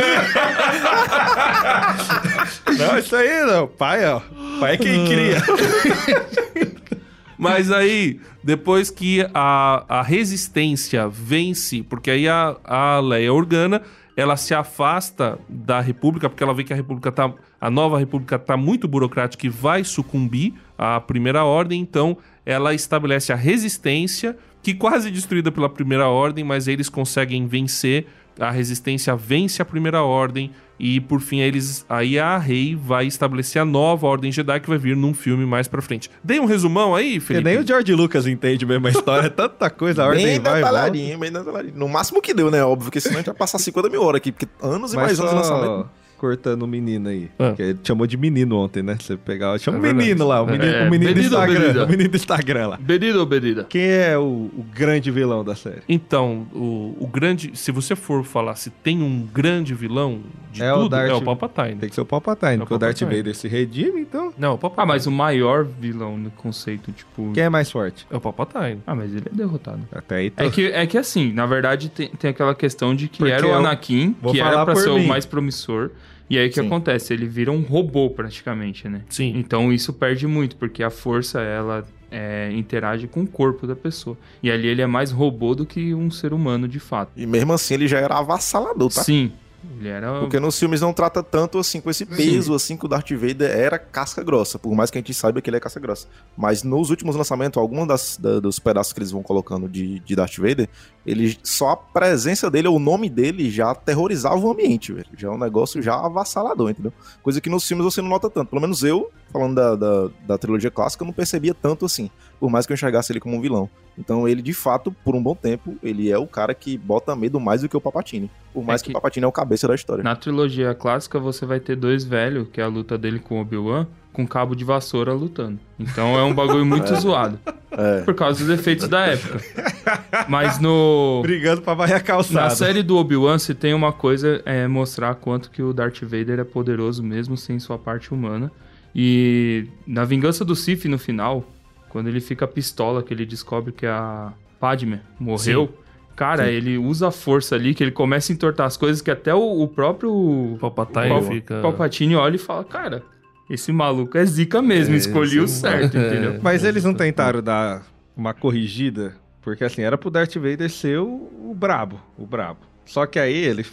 Não, isso aí não. Pai, ó. Pai é quem cria. Mas aí, depois que a, a resistência vence, porque aí a, a Leia Organa, ela se afasta da República, porque ela vê que a República tá. A nova República tá muito burocrática e vai sucumbir à Primeira Ordem, então ela estabelece a resistência, que quase destruída pela Primeira Ordem, mas eles conseguem vencer. A resistência vence a Primeira Ordem. E por fim, eles aí a Rey vai estabelecer a nova Ordem Jedi que vai vir num filme mais pra frente. Dei um resumão aí, Porque Felipe. nem o George Lucas entende mesmo a história. É tanta coisa, a ordem Bem vai e volta. bem. No máximo que deu, né? Óbvio, porque senão a gente vai passar 50 mil horas aqui, porque anos e Mas mais anos de lançamento. Cortando o menino aí. Ah. Que ele chamou de menino ontem, né? Você pegar. Chama É o menino lá, o menino, É, o menino do Instagram. O menino do Instagram lá. Bebida ou bebida? Quem é o, o grande vilão da série? Então, o, o grande. Se você for falar se tem um grande vilão de É o tudo, Darth- é o Palpatine. Tem que ser o Palpatine, o porque o Darth. Vader se redime, então. Não, o Palpatine. Ah, mas o maior vilão no conceito, tipo. Quem é mais forte? É o Palpatine. Ah, mas ele é derrotado. Até aí tô... É que, é que assim, na verdade tem, tem aquela questão de que Porque era o eu Anakin, que era pra ser mim. o mais promissor. E aí o que Sim. acontece? Ele vira um robô praticamente, né? Sim. Então isso perde muito, porque a força, ela é, interage com o corpo da pessoa. E ali ele é mais robô do que um ser humano de fato. E mesmo assim ele já era avassalador, tá? Sim. Ele era. Porque nos filmes não trata tanto assim, com esse peso assim que o Darth Vader era casca grossa, por mais que a gente saiba que ele é casca grossa. Mas nos últimos lançamentos, alguns das, da- dos pedaços que eles vão colocando de, de Darth Vader, ele, só a presença dele, o nome dele já aterrorizava o ambiente, velho. Já é um negócio já avassalador, entendeu? Coisa que nos filmes você não nota tanto. Pelo menos eu, falando da, da, da trilogia clássica, eu não percebia tanto assim, por mais que eu enxergasse ele como um vilão. Então ele, de fato, por um bom tempo, ele é o cara que bota medo mais do que o Papatini. Por mais que... que- o Papatini é o cabeça da história. Na trilogia clássica, você vai ter dois velhos, que é a luta dele com o Obi-Wan, com cabo de vassoura lutando. Então é um bagulho muito zoado. É. Por causa dos efeitos da época. Mas no. Brigando pra varrer a calçada. Na série do Obi-Wan, se tem uma coisa é mostrar quanto que o Darth Vader é poderoso mesmo sem sua parte humana. E na Vingança do Sith, no final, quando ele fica pistola, que ele descobre que a Padme morreu, cara, ele usa a força ali, que ele começa a entortar as coisas, que até o, o próprio O Palpatine Pal- fica... Palpatine olha e fala, cara, esse maluco é zica mesmo, É, escolhi o certo, entendeu? Mas eles não tentaram dar uma corrigida, porque assim, era pro Darth Vader ser o, o brabo, o brabo. Só que aí ele,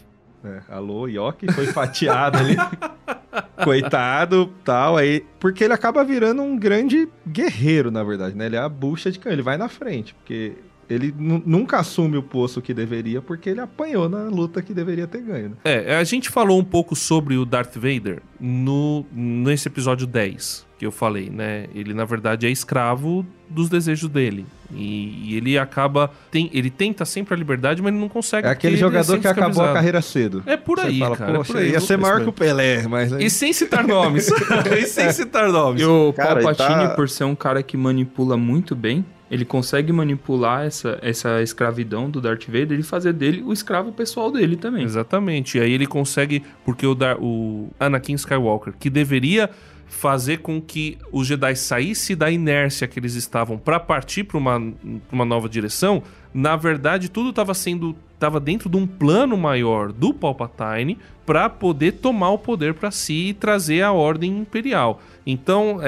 né, alô, Yoki, foi fatiado ali. Coitado, tal, aí... Porque ele acaba virando um grande guerreiro, na verdade, né? Ele é a bucha de canhão, ele vai na frente, porque... Ele nu- nunca assume o posto que deveria, porque ele apanhou na luta que deveria ter ganho. Né? É, a gente falou um pouco sobre o Darth Vader no, nesse episódio 10 que eu falei, né? Ele, na verdade, é escravo dos desejos dele. E, e ele acaba. Tem, ele tenta sempre a liberdade, mas ele não consegue. É aquele ele jogador que acabou a carreira cedo. É por Você aí, fala, cara. é por aí. ia ser maior que o Pelé, mas... aí- E sem citar nomes. e sem citar nomes. E o Cara, ele Palpatine, tá- por ser um cara que manipula muito bem, ele consegue manipular essa, essa escravidão do Darth Vader e fazer dele o escravo pessoal dele também. Exatamente. E aí ele consegue, porque o, Dar- o Anakin Skywalker, que deveria fazer com que os Jedi saíssem da inércia que eles estavam para partir para uma, uma nova direção, na verdade tudo estava sendo estava dentro de um plano maior do Palpatine para poder tomar o poder para si e trazer a ordem imperial. Então,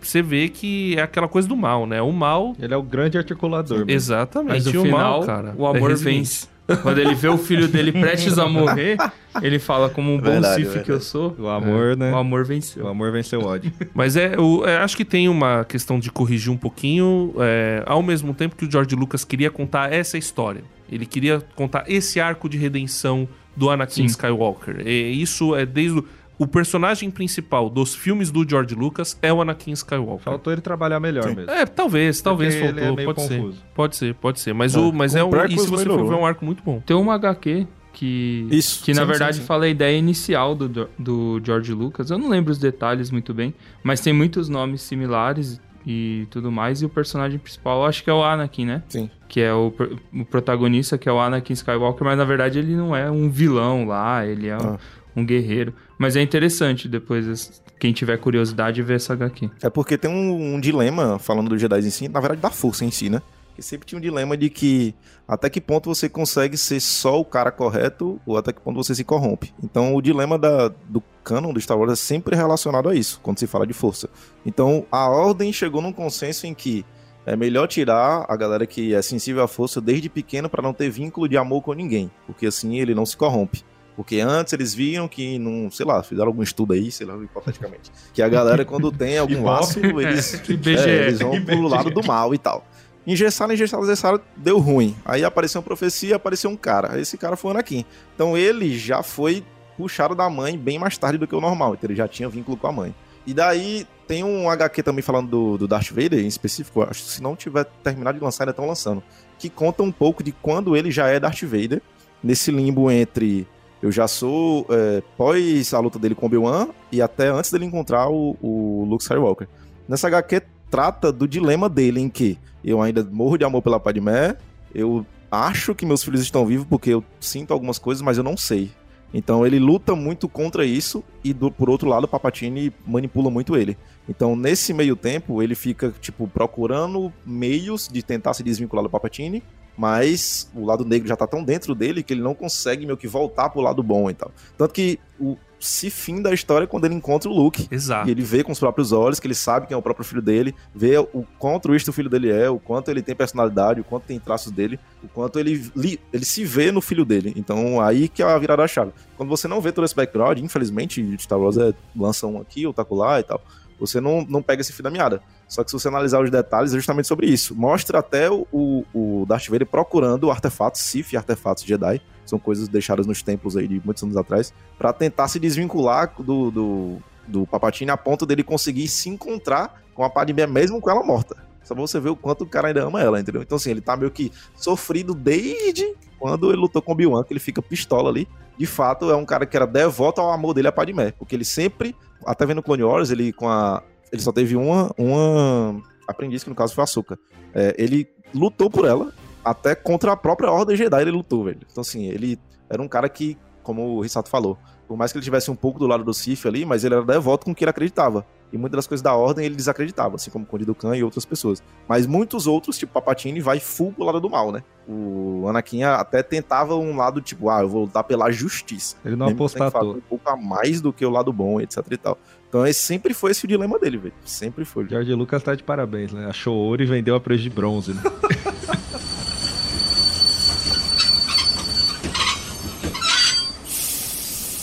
você vê que é aquela coisa do mal, né? O mal Ele é o grande articulador. mesmo. Exatamente. Mas no o final, mal, cara, o amor é vence. Quando ele vê o filho dele prestes a morrer, ele fala, como um bom Verdade, que eu sou, O amor, né? o amor O venceu. amor venceu o ódio. Mas é, eu é, acho que tem uma questão de corrigir um pouquinho, é, ao mesmo tempo que o George Lucas queria contar essa história. Ele queria contar esse arco de redenção do Anakin Sim. Skywalker. E isso é desde o, o personagem principal dos filmes do George Lucas é o Anakin Skywalker. Faltou ele trabalhar melhor mesmo. É, talvez, talvez Porque ele faltou, é meio pode ser. confuso. Pode ser, pode ser. Mas, É, o, mas é um, e se você for ver, é um arco muito bom. Tem uma HQ que, Isso, que na sim, verdade sim, sim. fala a ideia inicial do, do- George Lucas. Eu não lembro os detalhes muito bem, mas tem muitos nomes similares e tudo mais. E o personagem principal, eu acho que é o Anakin, né? Sim. Que é o, o protagonista, que é o Anakin Skywalker, mas na verdade ele não é um vilão lá, ele é um, Ah. um guerreiro. Mas é interessante depois, quem tiver curiosidade, ver essa HQ. É porque tem um, um dilema, falando dos Jedi em si, na verdade da força em si, né? Que sempre tinha um dilema de que até que ponto você consegue ser só o cara correto ou até que ponto você se corrompe. Então o dilema da, do canon do Star Wars é sempre relacionado a isso, quando se fala de força. Então a ordem chegou num consenso em que é melhor tirar a galera que é sensível à força desde pequeno para não ter vínculo de amor com ninguém, porque assim ele não se corrompe. Porque antes eles viam que não, sei lá, fizeram algum estudo aí, sei lá, hipoteticamente, que a galera quando tem algum Ibope. laço, eles, IBGE. é, eles vão pro lado do mal e tal. Engessaram, engessaram, engessaram, deu ruim. Aí apareceu uma profecia, apareceu um cara. Esse cara foi o Anakin. Então ele já foi puxado da mãe bem mais tarde do que o normal. Então ele já tinha vínculo com a mãe. E daí tem um HQ também falando do, do Darth Vader em específico. Acho que se não tiver terminado de lançar, ainda estão lançando. Que conta um pouco de quando ele já é Darth Vader. Nesse limbo entre eu já sou é, pós a luta dele com Obi-Wan e até antes dele encontrar o, o Luke Skywalker. Nessa HQ trata do dilema dele em que eu ainda morro de amor pela Padmé, eu acho que meus filhos estão vivos porque eu sinto algumas coisas, mas eu não sei. Então ele luta muito contra isso e do, por outro lado o Papatini manipula muito ele. Então nesse meio tempo ele fica tipo procurando meios de tentar se desvincular do Papatini, mas o lado negro já tá tão dentro dele que ele não consegue meio que voltar pro lado bom e tal. Tanto que o se finda a história quando ele encontra o Luke. Exato. E ele vê com os próprios olhos, que ele sabe quem é o próprio filho dele, vê o quão altruísta o filho dele é, o quanto ele tem personalidade, o quanto tem traços dele, o quanto ele, ele se vê no filho dele. Então aí que é a virada da chave. Quando você não vê todo esse background, infelizmente, Star Wars é, lança um aqui, outro lá e tal, você não, não pega esse fio da meada. Só que se você analisar os detalhes, é justamente sobre isso. Mostra até o, o, Darth Vader procurando artefatos Sith e artefatos Jedi, são coisas deixadas nos templos aí de muitos anos atrás, pra tentar se desvincular do, do, do a ponto dele conseguir se encontrar com a Padmé mesmo com ela morta. Só pra você ver o quanto o cara ainda ama ela, entendeu? Então, assim, ele tá meio que sofrido desde quando ele lutou com o Obi-Wan, que ele fica pistola ali. De fato, é um cara que era devoto ao amor dele a Padmé, porque ele sempre, até vendo Clone Wars, ele com a... Ele só teve uma, uma aprendiz, que no caso foi a Ahsoka. É, ele lutou por ela, até contra a própria Ordem Jedi ele lutou, velho. Então, assim, ele era um cara que, como o Risato falou, por mais que ele tivesse um pouco do lado do Sith ali, mas ele era devoto com o que ele acreditava. E muitas das coisas da Ordem ele desacreditava, assim como Conde Khan e outras pessoas. Mas muitos outros, tipo Papatini, vai full pro lado do mal, né? O Anakin até tentava um lado, tipo, ah, eu vou lutar pela justiça. Ele não apostatou. um pouco a mais do que o lado bom, etc e tal. Então esse sempre foi esse o dilema dele, velho. Sempre foi. George Lucas tá de parabéns, né? Achou ouro e vendeu a preço de bronze, né?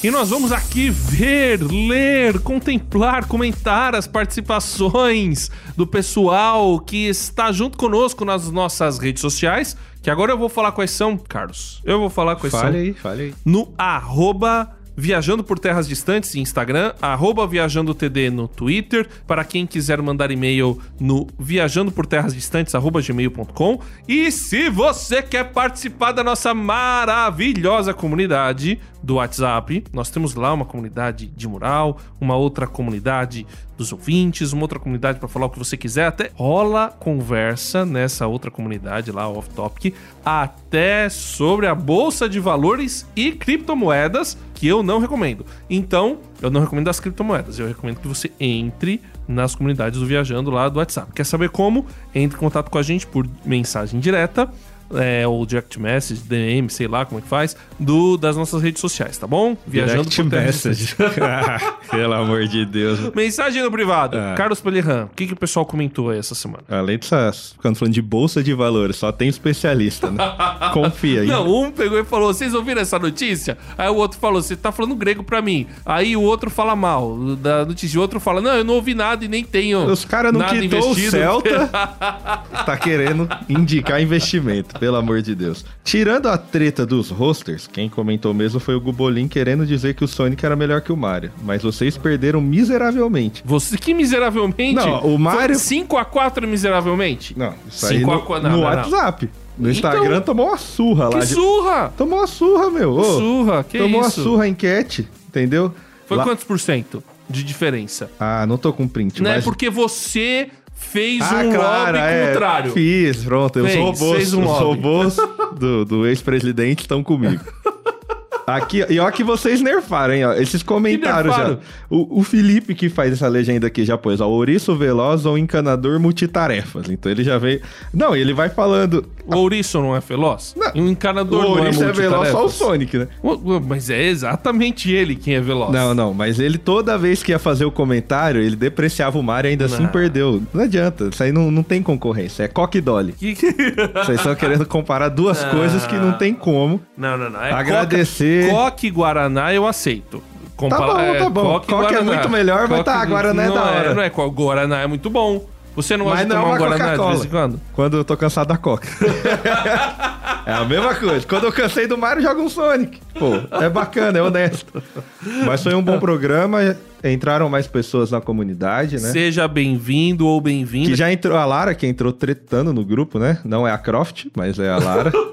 E nós vamos aqui ver, ler, contemplar, comentar as participações do pessoal que está junto conosco nas nossas redes sociais. Que agora eu vou falar quais são, Carlos. Eu vou falar quais Fale são aí, fale aí. no arroba Viajando por Terras Distantes Instagram, arroba Viajando TD no Twitter, para quem quiser mandar e-mail no viajando gmail.com. E se você quer participar da nossa maravilhosa comunidade do WhatsApp, nós temos lá uma comunidade de mural, uma outra comunidade dos ouvintes, uma outra comunidade para falar o que você quiser, até rola conversa nessa outra comunidade lá, off topic, até sobre a bolsa de valores e criptomoedas, que eu não recomendo. Então, eu não recomendo as criptomoedas, eu recomendo que você entre nas comunidades do Viajando lá do WhatsApp. Quer saber como? Entre em contato com a gente por mensagem direta é, ou direct message, DM, sei lá como é que faz, do, das nossas redes sociais, tá bom? Viajando Direct por message. Pelo amor de Deus. Mensagem no privado. Ah. Carlos Pelirran, o que, que o pessoal comentou aí essa semana? Além dessas, ficando falando de bolsa de valores, só tem especialista, né? Confia aí. Não, um pegou e falou: vocês ouviram essa notícia? Aí o outro falou: você tá falando grego pra mim. Aí o outro fala mal da notícia. O outro fala: não, eu não ouvi nada e nem tenho. Os caras não quitou o investido." Celta, tá querendo indicar investimento, pelo amor de Deus. Tirando a treta dos rosters, quem comentou mesmo foi o Gubolin querendo dizer que o Sonic era melhor que o Mario. Mas vocês perderam miseravelmente. Você que miseravelmente. Não, o Mario- 5x4 miseravelmente? Não, isso aí Cinco no, a qua- não, no não, não. WhatsApp. No Então- Instagram tomou uma surra lá. Que de- surra! Tomou uma surra, meu. Ô, surra, que tomou isso? uma surra enquete, entendeu? Foi Lá- quantos por cento de diferença? Ah, não tô com print, Não é mas... porque você fez Ah, um claro, lobby é, contrário. Fiz, pronto. Fez, os robôs, um os robôs do, do ex-presidente estão comigo. Aqui, e ó que vocês nerfaram, hein? Ó, esses comentários já. O, o Felipe que faz essa legenda aqui já pôs, ó, ouriço veloz ou encanador multitarefas. Então ele já veio... Não, ele vai falando... O ouriço não é veloz? Não. O encanador O não ouriço é é veloz só o multitarefas? Sonic, né? Mas é exatamente ele quem é veloz. Não, não, mas ele toda vez que ia fazer o comentário, ele depreciava o Mario e ainda assim Não. perdeu. Não adianta, isso aí não, não tem concorrência, é coque dolly. Que- Vocês estão querendo comparar duas coisas que não tem como. Não, não, não. É Agradecer. Coca, Coque Guaraná eu aceito. Tá bom, tá bom. Coque Coque é muito melhor, mas tá, Guaraná é não da hora. Não é, Guaraná é muito bom. Você não gosta Mas de não é tomar um uma Guaraná de vez em quando? Quando eu tô cansado da Coca. é a mesma coisa. Quando eu cansei do Mario, joga um Sonic. Pô, é bacana, é honesto. Mas foi um bom programa. Entraram mais pessoas na comunidade, né? Seja bem-vindo ou bem-vinda. Que já entrou a Lara, que entrou tretando no grupo, né? Não é a Croft, mas é a Lara.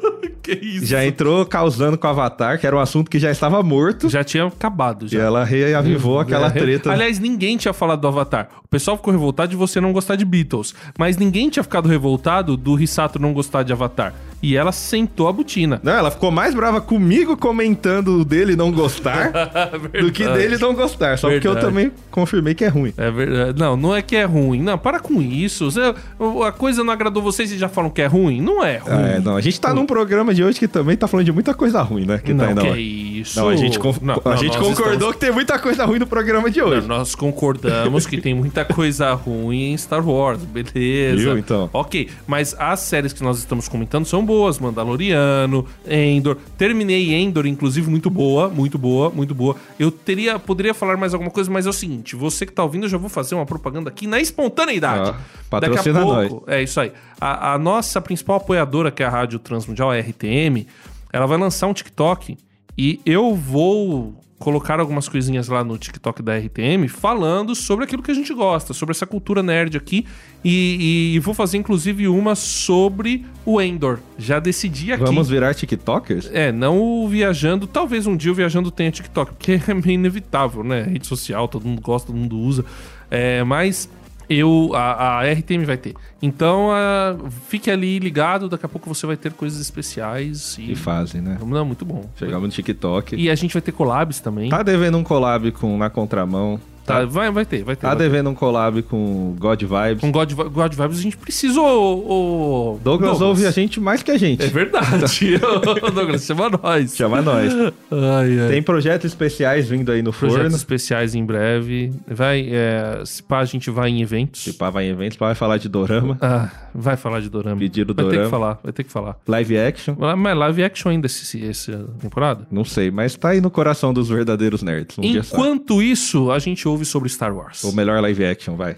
Que isso? já entrou causando com o Avatar, que era um assunto que já estava morto. Já tinha acabado, E já. ela reavivou aquela É. treta. Aliás, ninguém tinha falado do Avatar. O pessoal ficou revoltado de você não gostar de Beatles. Mas ninguém tinha ficado revoltado do Risato não gostar de Avatar. E ela sentou a botina. Não, ela ficou mais brava comigo comentando dele não gostar do que dele não gostar. Só porque eu Verdade. também confirmei que é ruim. É verdade. Não, não é que é ruim. Não, para com isso. Você- a coisa não agradou vocês e já falam que é ruim? Não é ruim. É, não, a gente tá num programa de hoje que também tá falando de muita coisa ruim, né? Que tá não, na que hora. é isso. Não, a gente, con- Não, a não, gente concordou estamos- que tem muita coisa ruim no programa de hoje. Nós concordamos que tem muita coisa ruim em Star Wars, beleza. Viu, então? Ok, mas as séries que nós estamos comentando são boas. Mandaloriano, Endor. Terminei Endor, inclusive, muito boa, muito boa, muito boa. Eu teria, poderia falar mais alguma coisa, mas é o seguinte: você que tá ouvindo, eu já vou fazer uma propaganda aqui na espontaneidade. Patrocina Daqui a nós. pouco, é isso aí. A, a nossa principal apoiadora, que é a Rádio Transmundial, a RTM, ela vai lançar um TikTok e eu vou colocar algumas coisinhas lá no TikTok da RTM falando sobre aquilo que a gente gosta, sobre essa cultura nerd aqui. E, e vou fazer inclusive uma sobre o Endor. Já decidi aqui. Vamos virar TikTokers? É, não o viajando. Talvez um dia o viajando tenha TikTok, porque é meio inevitável, né? Rede social, todo mundo gosta, todo mundo usa. É, mas eu a, a RTM vai ter. Então, ah, fique ali ligado, daqui a pouco você vai ter coisas especiais e Que fazem, né? Não, muito bom. Chegamos no TikTok. E a gente vai ter collabs também. Tá devendo um collab com Na Contramão. Tá, vai, vai ter, vai ter. Tá vai ter. devendo um collab com God Vibes. Com God, God Vibes a gente precisa, ô, ô, Douglas, ouve a gente mais que a gente. É verdade. Douglas, chama nós. Chama nós. Ai, ai. Tem projetos especiais vindo aí no projetos forno. especiais em breve. Vai, é, se pá, a gente vai em eventos. Se pá, vai em eventos, pá, vai falar de dorama. Ah, vai falar de Dorama. Pedido vai ter dorama. que falar, vai ter que falar. Live action. Mas live action ainda essa temporada? Não sei, mas tá aí no coração dos verdadeiros nerds. Um. Enquanto isso, a gente ouve sobre Star Wars. O melhor live action, vai.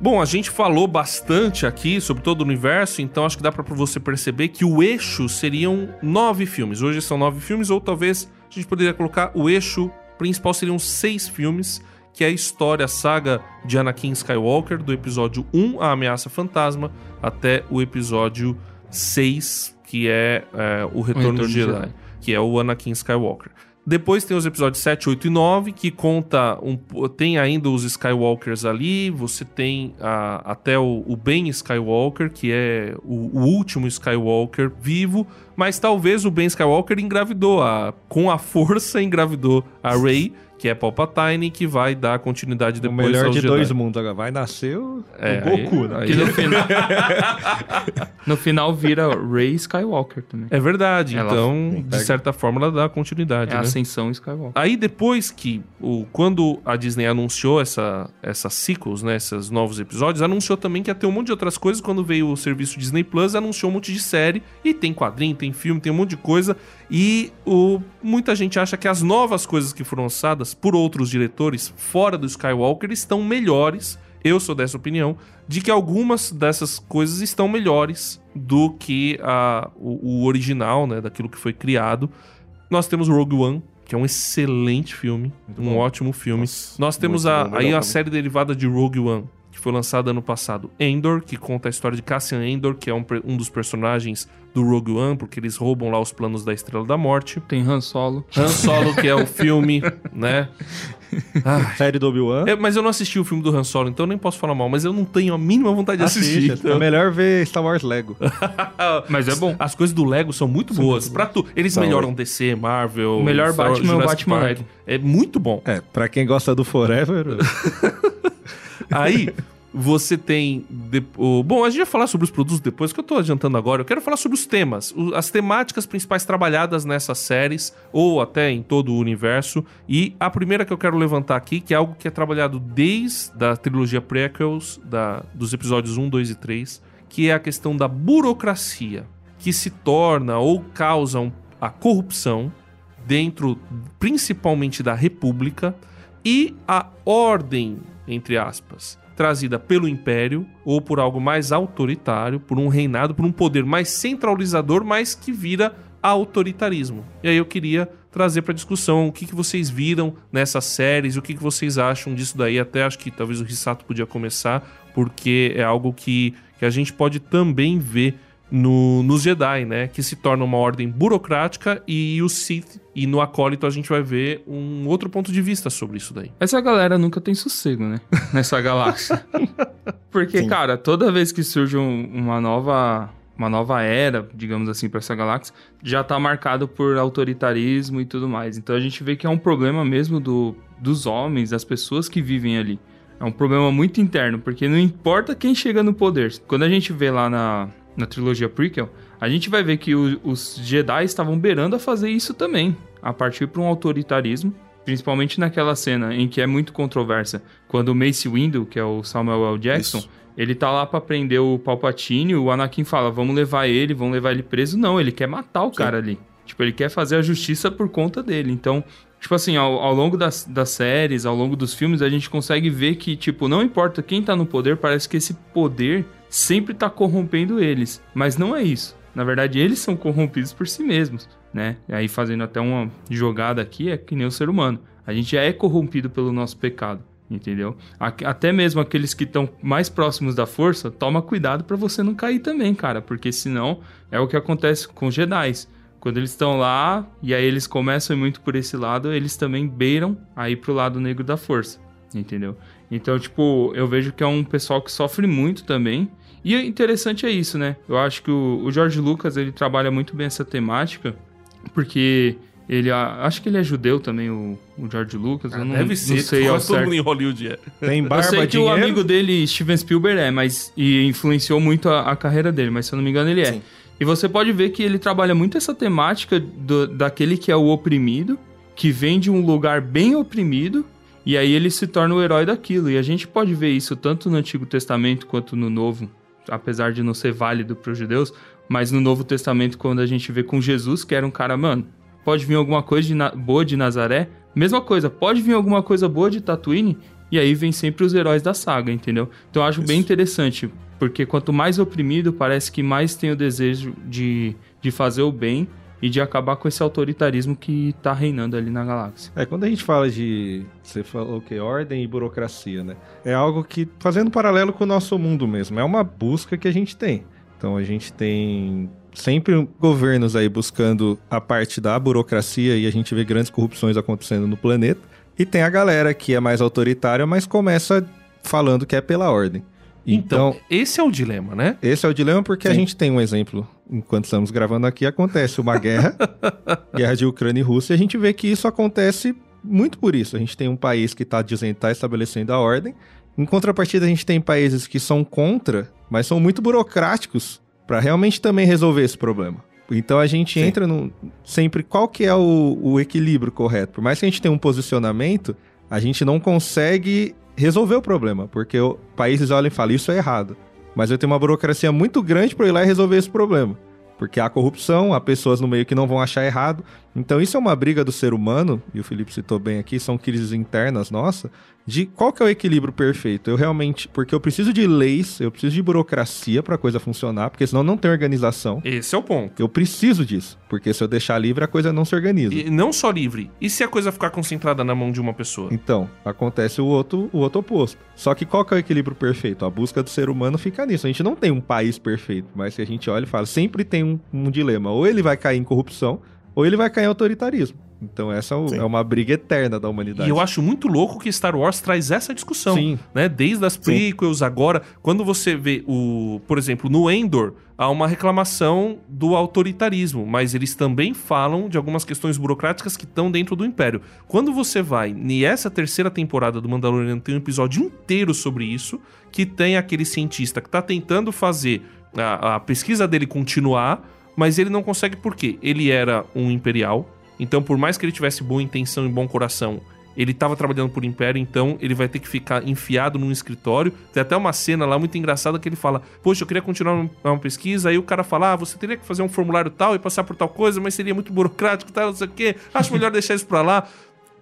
Bom, a gente falou bastante aqui sobre todo o universo, então acho que dá pra você perceber que o eixo seriam nove filmes. Hoje são nove filmes, ou talvez a gente poderia colocar o eixo principal seriam seis filmes, que é a história, a saga de Anakin Skywalker, do episódio 1, A Ameaça Fantasma, até o episódio 6, que é, é, O Retorno, Retorno do do Jedi, Jedi. que é o Anakin Skywalker. Depois tem os episódios 7, 8 e 9, que conta um, tem ainda os Skywalkers ali. Você tem a- até o, o Ben Skywalker, que é o, o último Skywalker vivo. Mas talvez o Ben Skywalker engravidou, a, com a força engravidou a Rey, que é Palpatine, que vai dar continuidade O depois melhor aos de Jedi. dois mundos agora. Vai nascer o, É, o Goku, aí- né? aí- Que no final, no final vira Rey Skywalker também. É verdade, Ela então, de pega. certa forma, ela dá continuidade, É a né? Ascensão Skywalker. Aí depois que o quando a Disney anunciou essa essas sequels, né, esses novos episódios, anunciou também que ia ter um monte de outras coisas. Quando veio o serviço Disney Plus, anunciou um monte de série e tem quadrinho, tem filme, tem um monte de coisa. E o muita gente acha que as novas coisas que foram lançadas por outros diretores fora do Skywalker estão melhores. Eu sou dessa opinião de que algumas dessas coisas estão melhores do que a, o, o original, né, daquilo que foi criado. Nós temos Rogue One, que é um excelente filme, um bom. ótimo filme. Nossa, Nós temos muito a, aí a série derivada de Rogue One, que foi lançada ano passado, Endor, que conta a história de Cassian Endor, que é um, um dos personagens do Rogue One, porque eles roubam lá os planos da Estrela da Morte. Tem Han Solo. Han Solo, que é o filme, né? Ai, Série do Obi-Wan. é, mas eu não assisti o filme do Han Solo, então eu nem posso falar mal, mas eu não tenho a mínima vontade de assistir. Assiste, então- É melhor ver Star Wars Lego. Mas é bom. As coisas do Lego são muito boas. Pra tu, eles São. melhoram DC, Marvel. O melhor Star Batman é o Batman Park. É muito bom. É, pra quem gosta do Forever, Aí você tem. de- Bom, a gente vai falar sobre os produtos depois, que eu tô adiantando agora. Eu quero falar sobre os temas, as temáticas principais trabalhadas nessas séries, ou até em todo o universo. E a primeira que eu quero levantar aqui, que é algo que é trabalhado desde a trilogia prequels, da, dos episódios 1, 2 e 3, que é a questão da burocracia, que se torna ou causa a corrupção dentro principalmente da República e a ordem, entre aspas, trazida pelo Império ou por algo mais autoritário, por um reinado, por um poder mais centralizador, mas que vira autoritarismo. E aí eu queria trazer para discussão o que, que vocês viram nessas séries, o que, que vocês acham disso daí. Até acho que talvez o Risato podia começar, porque é algo que, que a gente pode também ver no, nos Jedi, né? Que se torna uma ordem burocrática e o Sith, e no Acólito a gente vai ver um outro ponto de vista sobre isso daí. Essa galera nunca tem sossego, né? Nessa galáxia. Porque, Sim. cara, toda vez que surge um- uma nova uma nova era, digamos assim, para essa galáxia, já tá marcado por autoritarismo e tudo mais. Então a gente vê que é um problema mesmo do, dos homens, das pessoas que vivem ali. É um problema muito interno, porque não importa quem chega no poder. Quando a gente vê lá na, na trilogia prequel, a gente vai ver que o, os Jedi estavam beirando a fazer isso também, a partir para um autoritarismo, principalmente naquela cena em que é muito controversa, quando o Mace Windu, que é o Samuel L. Jackson, isso. ele tá lá para prender o Palpatine, o Anakin fala: "Vamos levar ele, vamos levar ele preso". Não, ele quer matar o Sim. cara ali. Tipo, ele quer fazer a justiça por conta dele. Então, tipo assim, ao, ao longo das, das séries, ao longo dos filmes, a gente consegue ver que, tipo, não importa quem tá no poder, parece que esse poder sempre tá corrompendo eles. Mas não é isso. Na verdade, eles são corrompidos por si mesmos, né? E aí, fazendo até uma jogada aqui, é que nem o ser humano. A gente já é corrompido pelo nosso pecado, entendeu? Até mesmo aqueles que estão mais próximos da força, toma cuidado para você não cair também, cara, porque senão é o que acontece com os Jedi. Quando eles estão lá e aí eles começam muito por esse lado, eles também beiram aí pro lado negro da força, entendeu? Então, tipo, eu vejo que é um pessoal que sofre muito também e interessante é isso, né? Eu acho que o, o George Lucas ele trabalha muito bem essa temática, porque ele acho que ele é judeu também, o, o George Lucas. Ah, eu não, deve ser, não sei ao todo certo. mundo em Hollywood é. Tem barba, Eu sei que dinheiro? o amigo dele, Steven Spielberg, é, mas e influenciou muito a, a carreira dele, mas se eu não me engano ele é. Sim. E você pode ver que ele trabalha muito essa temática do, daquele que é o oprimido, que vem de um lugar bem oprimido, e aí ele se torna o herói daquilo. E a gente pode ver isso tanto no Antigo Testamento quanto no Novo apesar de não ser válido para os judeus, mas no Novo Testamento, quando a gente vê com Jesus, que era um cara, mano, pode vir alguma coisa de boa de Nazaré, mesma coisa, pode vir alguma coisa boa de Tatooine, e aí vem sempre os heróis da saga, entendeu? Então eu acho Isso. bem interessante, porque quanto mais oprimido, parece que mais tem o desejo de, de fazer o bem e de acabar com esse autoritarismo que tá reinando ali na galáxia. É, quando a gente fala de. Você falou que ordem e burocracia, né? É algo que, fazendo paralelo com o nosso mundo mesmo, é uma busca que a gente tem. Então a gente tem sempre governos aí buscando a parte da burocracia e a gente vê grandes corrupções acontecendo no planeta. E tem a galera que é mais autoritária, mas começa falando que é pela ordem. Então, então, esse é o dilema, né? Esse é o dilema porque Sim. a gente tem um exemplo. Enquanto estamos gravando aqui, acontece uma guerra, guerra de Ucrânia e Rússia, e a gente vê que isso acontece muito por isso. A gente tem um país que está dizendo está estabelecendo a ordem. Em contrapartida, a gente tem países que são contra, mas são muito burocráticos para realmente também resolver esse problema. Então a gente Sim. entra no sempre qual que é o, o equilíbrio correto. Por mais que a gente tenha um posicionamento, a gente não consegue resolver o problema, porque o, países olham e falam, isso é errado. Mas eu tenho uma burocracia muito grande para ir lá e resolver esse problema. Porque há corrupção, há pessoas no meio que não vão achar errado. Então isso é uma briga do ser humano, e o Felipe citou bem aqui, são crises internas nossas, de qual que é o equilíbrio perfeito. Eu realmente, porque eu preciso de leis, eu preciso de burocracia para a coisa funcionar, porque senão não tem organização. Esse é o ponto. Eu preciso disso, porque se eu deixar livre a coisa não se organiza. E não só livre. E se a coisa ficar concentrada na mão de uma pessoa? Então, acontece o outro, o outro oposto. Só que qual que é o equilíbrio perfeito? A busca do ser humano fica nisso. A gente não tem um país perfeito, mas se a gente olha e fala, sempre tem um, um dilema. Ou ele vai cair em corrupção, ou ele vai cair em autoritarismo. Então essa é, é uma briga eterna da humanidade. E eu acho muito louco que Star Wars traz essa discussão, Sim. né? Desde as prequels Sim. agora, quando você vê o, por exemplo, no Endor, há uma reclamação do autoritarismo, mas eles também falam de algumas questões burocráticas que estão dentro do império. Quando você vai nessa terceira temporada do Mandalorian tem um episódio inteiro sobre isso, que tem aquele cientista que está tentando fazer a, a pesquisa dele continuar, mas ele não consegue por quê? Ele era um imperial, então, por mais que ele tivesse boa intenção e bom coração, ele estava trabalhando por império, então ele vai ter que ficar enfiado num escritório. Tem até uma cena lá muito engraçada que ele fala: Poxa, eu queria continuar uma pesquisa. Aí o cara fala: Ah, você teria que fazer um formulário tal e passar por tal coisa, mas seria muito burocrático, tal, não sei o quê. Acho melhor deixar isso pra lá.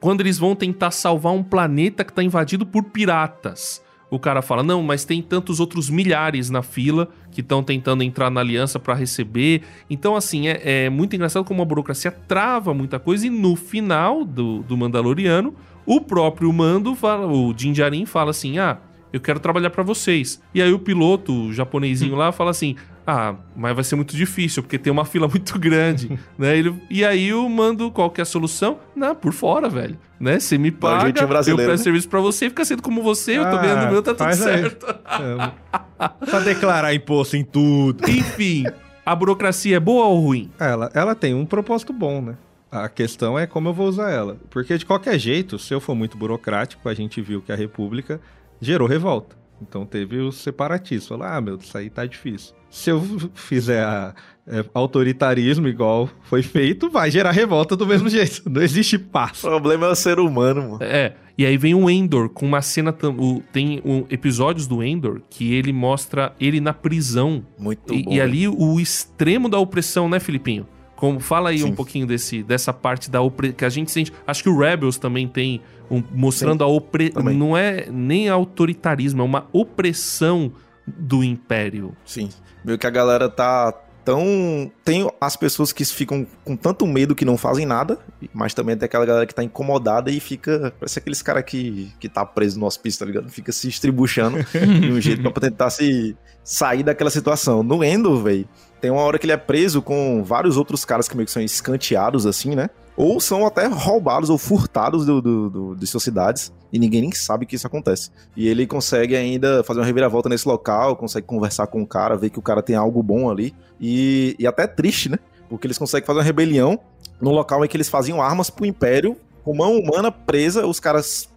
Quando eles vão tentar salvar um planeta que está invadido por piratas o cara fala: não, mas tem tantos outros milhares na fila que estão tentando entrar na aliança para receber. Então, assim, é, é, muito engraçado como a burocracia trava muita coisa e no final do, do Mandaloriano, o próprio Mando fala, o Din Djarin fala assim: ah, eu quero trabalhar para vocês. E aí o piloto, o japonesinho lá, fala assim: ah, mas vai ser muito difícil, porque tem uma fila muito grande, né? Ele, e aí eu mando qual que é a solução? Não, por fora, velho. Né? Você me paga, eu presto né? serviço pra você, fica sendo como você, ah, eu tô ganhando o meu, tá tudo certo. É, pra declarar imposto em tudo. Enfim, A burocracia é boa ou ruim? Ela, ela tem um propósito bom, né? A questão é como eu vou usar ela. Porque de qualquer jeito, se eu for muito burocrático, a gente viu que a República gerou revolta. Então teve os separatistas. Falaram, ah, meu, isso aí tá difícil. Se eu fizer a, é, autoritarismo igual foi feito, vai gerar revolta do mesmo jeito. Não existe O paz. problema é o ser humano, mano. É. E aí vem o Endor com uma cena. tam- o- tem um, episódios do Endor que ele mostra ele na prisão. Muito E, bom. e ali o extremo da opressão, né, Filipinho? Como, fala aí Sim. um pouquinho desse, dessa parte da opressão que a gente sente. Acho que o Rebels também tem, um- mostrando a opressão. também. Não é nem autoritarismo, é uma opressão do império. Sim. Meio que a galera tá tão. Tem as pessoas que ficam com tanto medo que não fazem nada, mas também tem aquela galera que tá incomodada e fica. Parece aqueles caras que, que tá preso no hospício, tá ligado? Fica se estribuchando de um jeito pra tentar se sair daquela situação. No Endo, velho, tem uma hora que ele é preso com vários outros caras que meio que são escanteados, assim, né? Ou são até roubados ou furtados do, do, do- de suas cidades. E ninguém nem sabe que isso acontece. E ele consegue ainda fazer uma reviravolta nesse local, consegue conversar com o cara, ver que o cara tem algo bom ali. E, e até é triste, né? Porque eles conseguem fazer uma rebelião no local em que eles faziam armas pro Império, com mão humana presa, os caras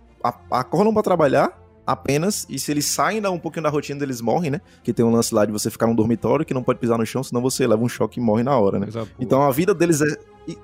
acordam pra trabalhar apenas, e se eles saem da, um pouquinho da rotina, eles morrem, né? Que tem um lance lá de você ficar num dormitório que não pode pisar no chão, senão você leva um choque e morre na hora, né? Boa. Então a vida deles é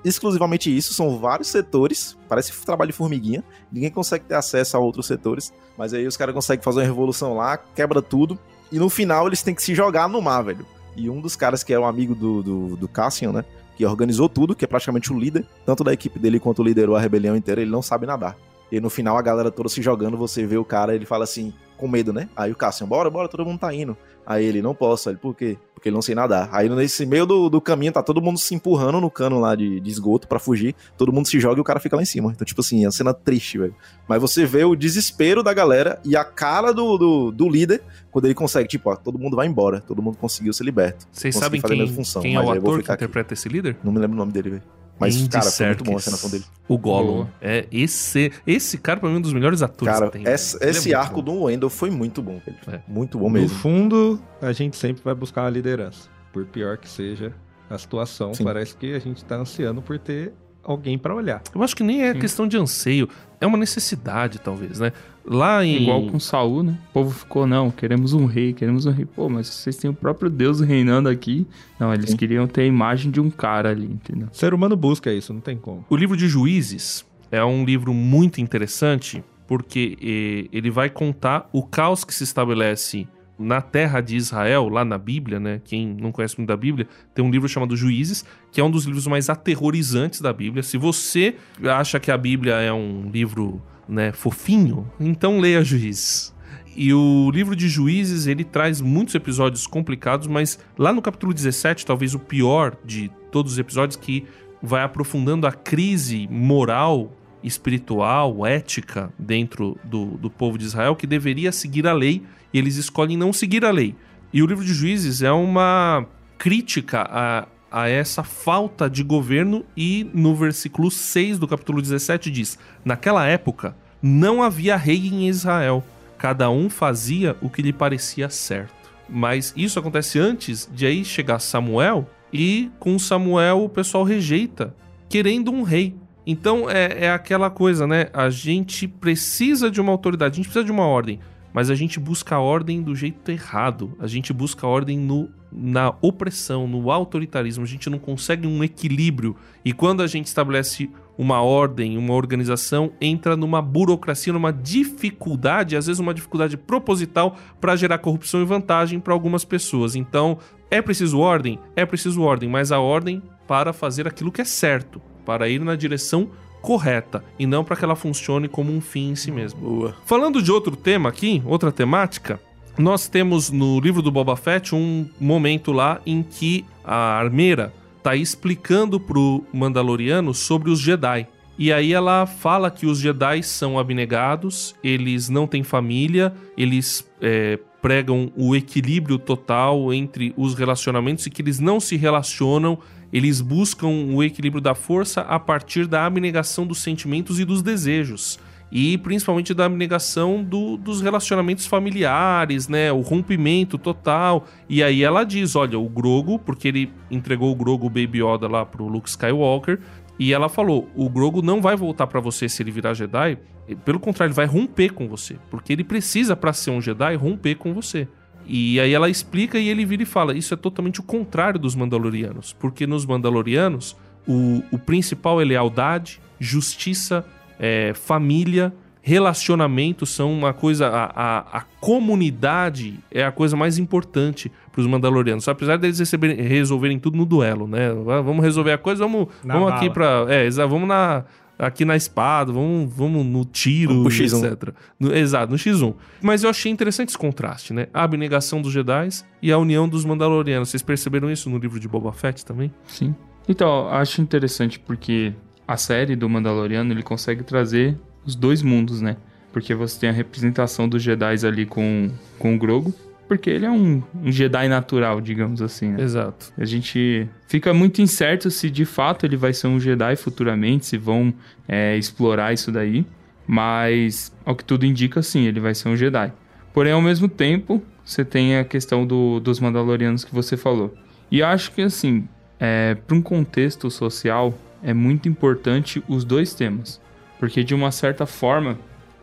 exclusivamente isso, são vários setores, parece trabalho de formiguinha, ninguém consegue ter acesso a outros setores, mas aí os caras conseguem fazer uma revolução lá, quebra tudo, e no final eles têm que se jogar no mar, velho. E um dos caras que é um amigo do, do, do Cassian, né, que organizou tudo, que é praticamente o líder, tanto da equipe dele quanto liderou a rebelião inteira, ele não sabe nadar. E no final a galera toda se jogando, você vê o cara, ele fala assim, com medo, né? Aí o Cassian, bora, bora, todo mundo tá indo. Aí ele, não posso. Ele, por quê? Porque ele não sei nadar. Aí nesse meio do, do caminho tá todo mundo se empurrando no cano lá de, de esgoto pra fugir. Todo mundo se joga e o cara fica lá em cima. Então, tipo assim, é uma cena triste, velho. Mas você vê o desespero da galera e a cara do, do, do líder quando ele consegue, tipo, ó, todo mundo vai embora. Todo mundo conseguiu ser liberto. Vocês sabem fazer a quem, mesma função, quem é o ator que ficar aqui. interpreta esse líder? Não me lembro o nome dele, velho. Mas, Andy cara, foi muito bom a Serkis. cenação dele. O Gollum. Boa. É, esse, esse cara, pra mim, é um dos melhores atores Cara, que tem. esse, é esse muito arco bom. do Wendell foi muito bom. É. Muito bom No mesmo. fundo, a gente sempre vai buscar uma liderança. Por pior que seja a situação, Sim. parece que a gente tá ansiando por ter alguém pra olhar. Eu acho que nem é Sim. questão de anseio, é uma necessidade, talvez, né? Lá em. Igual com Saul, né? O povo ficou, não, queremos um rei, queremos um rei. Pô, mas vocês têm o próprio Deus reinando aqui. Não, eles Sim. queriam ter a imagem de um cara ali, entendeu? O ser humano busca isso, não tem como. O livro de Juízes é um livro muito interessante porque eh, ele vai contar o caos que se estabelece na terra de Israel, lá na Bíblia, né? Quem não conhece muito da Bíblia, tem um livro chamado Juízes, que é um dos livros mais aterrorizantes da Bíblia. Se você acha que a Bíblia é um livro, né, fofinho, então leia Juízes. E o livro de Juízes, ele traz muitos episódios complicados, mas lá no capítulo 17, talvez o pior de todos os episódios, que vai aprofundando a crise moral, espiritual, ética dentro do, do povo de Israel, que deveria seguir a lei, e eles escolhem não seguir a lei. E o livro de Juízes é uma crítica a, a essa falta de governo, e no versículo 6 do capítulo 17 diz: Naquela época não havia rei em Israel, cada um fazia o que lhe parecia certo. Mas isso acontece antes de aí chegar Samuel, e com Samuel o pessoal rejeita, querendo um rei. Então é, é aquela coisa, né? A gente precisa de uma autoridade, a gente precisa de uma ordem, mas a gente busca a ordem do jeito errado. A gente busca a ordem no, na opressão, no autoritarismo. A gente não consegue um equilíbrio. E quando a gente estabelece uma ordem, uma organização, entra numa burocracia, numa dificuldade, às vezes uma dificuldade proposital para gerar corrupção e vantagem para algumas pessoas. Então, é preciso ordem? É preciso ordem, mas a ordem para fazer aquilo que é certo, para ir na direção correta e não para que ela funcione como um fim em si mesmo. Boa. Falando de outro tema aqui, outra temática, nós temos no livro do Boba Fett um momento lá em que a armeira tá explicando pro Mandaloriano sobre os Jedi. E aí ela fala que os Jedi são abnegados, eles não têm família, eles é, pregam o equilíbrio total entre os relacionamentos e que eles não se relacionam, eles buscam o equilíbrio da força a partir da abnegação dos sentimentos e dos desejos. e principalmente da abnegação do, dos relacionamentos familiares, né? O rompimento total. E aí ela diz: olha, o Grogo, porque ele entregou o Grogo Baby Yoda lá pro Luke Skywalker. E ela falou: o Grogo não vai voltar para você se ele virar Jedi. Pelo contrário, ele vai romper com você. Porque ele precisa, para ser um Jedi, romper com você. E aí ela explica e ele vira e fala: Isso é totalmente o contrário dos Mandalorianos. Porque nos Mandalorianos, o, o principal é lealdade, justiça, é, família, relacionamento são uma coisa. A, a, a, comunidade é a coisa mais importante para os Mandalorianos. Apesar deles receberem, resolverem tudo no duelo, né? Vamos resolver a coisa, vamos, vamos aqui para. É, vamos na aqui na espada, vamos, vamos no tiro, etc. No, exato, no X1. Mas eu achei interessante esse contraste, né? A abnegação dos Jedi e a união dos Mandalorianos. Vocês perceberam isso no livro de Boba Fett também? Sim. Então, acho interessante porque a série do Mandaloriano ele consegue trazer os dois mundos, né? Porque você tem a representação dos Jedi ali com, com o Grogu, porque ele é um, um Jedi natural, digamos assim. Né? Exato. A gente fica muito incerto se de fato ele vai ser um Jedi futuramente, se vão é, explorar isso daí. Mas, ao que tudo indica, sim, ele vai ser um Jedi. Porém, ao mesmo tempo, você tem a questão do, dos Mandalorianos que você falou. E acho que, assim, é, para um contexto social, é muito importante os dois temas. Porque, de uma certa forma,